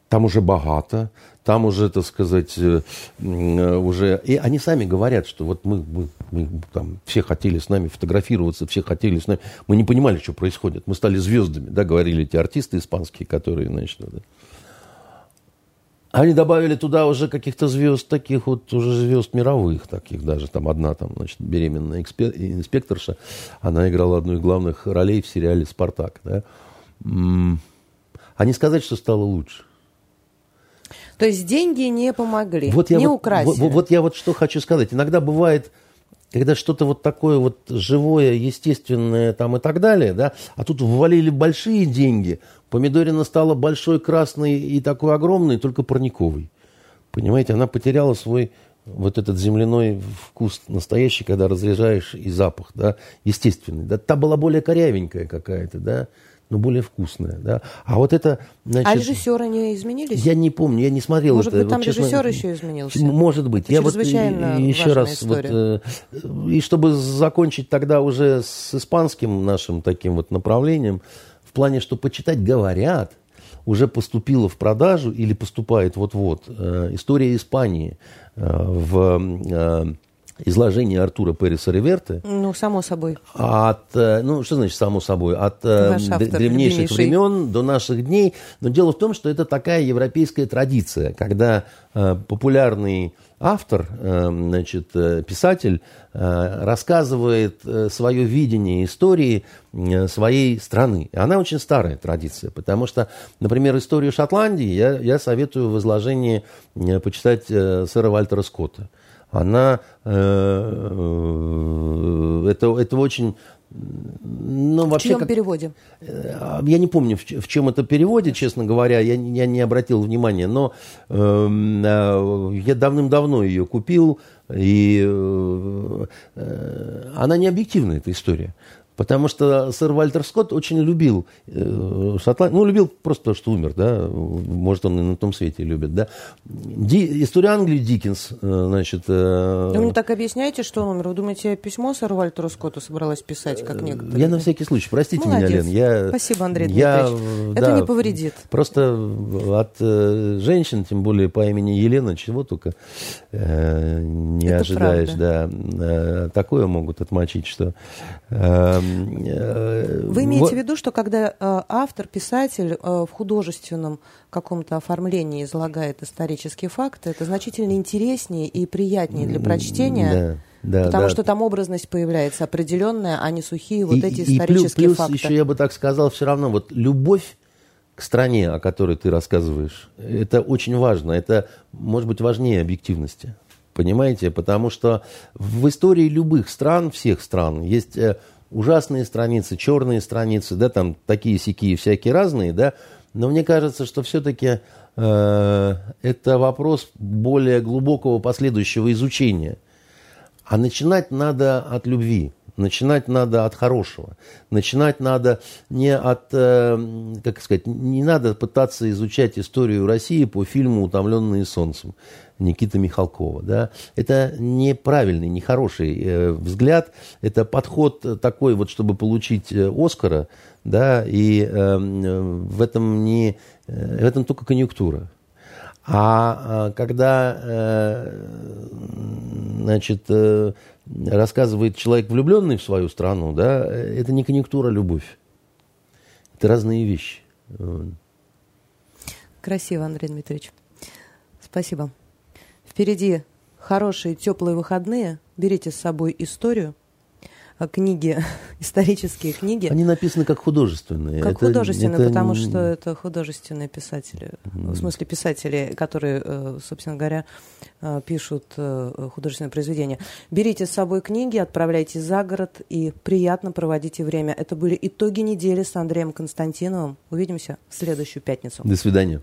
Там уже богато, там уже, так сказать, э, уже... И они сами говорят, что вот мы, мы, мы там все хотели с нами фотографироваться, все хотели с нами... Мы не понимали, что происходит. Мы стали звездами, да, говорили эти артисты испанские, которые, значит, да. Они добавили туда уже каких-то звезд, таких вот уже звезд мировых, таких даже. Там одна там, значит, беременная инспекторша, она играла одну из главных ролей в сериале «Спартак». Да? А не сказать, что стало лучше. То есть деньги не помогли, вот я не вот, украсили. Вот, вот я вот что хочу сказать. Иногда бывает, когда что-то вот такое вот живое, естественное там и так далее, да, а тут ввалили большие деньги, помидорина стала большой, красной и такой огромной, только парниковой. Понимаете, она потеряла свой вот этот земляной вкус настоящий, когда разряжаешь и запах, да, естественный. Да, та была более корявенькая какая-то, да, но более вкусная. Да? А вот это... Значит, а режиссеры не изменились? Я не помню, я не смотрел Может это. быть, там вот, честно, режиссер еще изменился? Может быть. Это я вот еще раз история. вот... Э, и чтобы закончить тогда уже с испанским нашим таким вот направлением, в плане, что почитать говорят, уже поступила в продажу или поступает вот-вот э, история Испании э, в изложение Артура Переса Реверте. Ну, само собой. От, э, ну, что значит само собой? От э, автор, древнейших времен до наших дней. Но дело в том, что это такая европейская традиция, когда э, популярный автор, э, значит, э, писатель, э, рассказывает свое видение истории своей страны. Она очень старая традиция, потому что, например, историю Шотландии я, я советую в изложении почитать сэра Вальтера Скотта она э, э, это, это очень ну, вообще, в чьем как, переводе? Э, я не помню, в, в чем это переводе, честно говоря, я, я не обратил внимания, но эм, э, я давным-давно ее купил, и э, э, она не объективная, эта история. Потому что сэр Вальтер Скотт очень любил э, Шотландию, ну, любил просто то, что умер, да, может, он и на том свете любит, да. Ди, история Англии Диккенс, э, значит... Э, Вы мне так объясняете, что он умер? Вы думаете, письмо сэр Вальтеру Скотту собралась писать, как некоторые? Я на всякий случай, простите Молодец. меня, Лен. Я, Спасибо, Андрей я, Дмитриевич. Это да, не повредит. Просто от э, женщин, тем более по имени Елена, чего только э, не Это ожидаешь, правда. да. Э, такое могут отмочить, что... Э, Э, Вы имеете вот. в виду, что когда э, автор, писатель э, в художественном каком-то оформлении излагает исторические факты, это значительно интереснее и приятнее для прочтения? Да. Да, Потому да. что там образность появляется определенная, а не сухие вот и, эти исторические и плюс, факты. еще я бы так сказал, все равно вот любовь к стране, о которой ты рассказываешь, это очень важно. Это может быть важнее объективности. Понимаете? Потому что в истории любых стран, всех стран, есть ужасные страницы, черные страницы, да, там такие сякие всякие разные, да, но мне кажется, что все-таки э, это вопрос более глубокого последующего изучения. А начинать надо от любви, начинать надо от хорошего, начинать надо не от, э, как сказать, не надо пытаться изучать историю России по фильму «Утомленные солнцем». Никиты Михалкова. Да? Это неправильный, нехороший э, взгляд. Это подход такой, вот, чтобы получить э, Оскара, да, и э, в этом не э, в этом только конъюнктура. А, а когда э, значит, э, рассказывает человек, влюбленный в свою страну, да, это не конъюнктура, а любовь. Это разные вещи. Красиво, Андрей Дмитриевич. Спасибо. Впереди хорошие теплые выходные. Берите с собой историю, а, книги, исторические книги. Они написаны как художественные. Как это, художественные, это... потому что это художественные писатели. Mm. В смысле писатели, которые, э, собственно говоря, э, пишут э, художественные произведения. Берите с собой книги, отправляйте за город и приятно проводите время. Это были итоги недели с Андреем Константиновым. Увидимся в следующую пятницу. До свидания.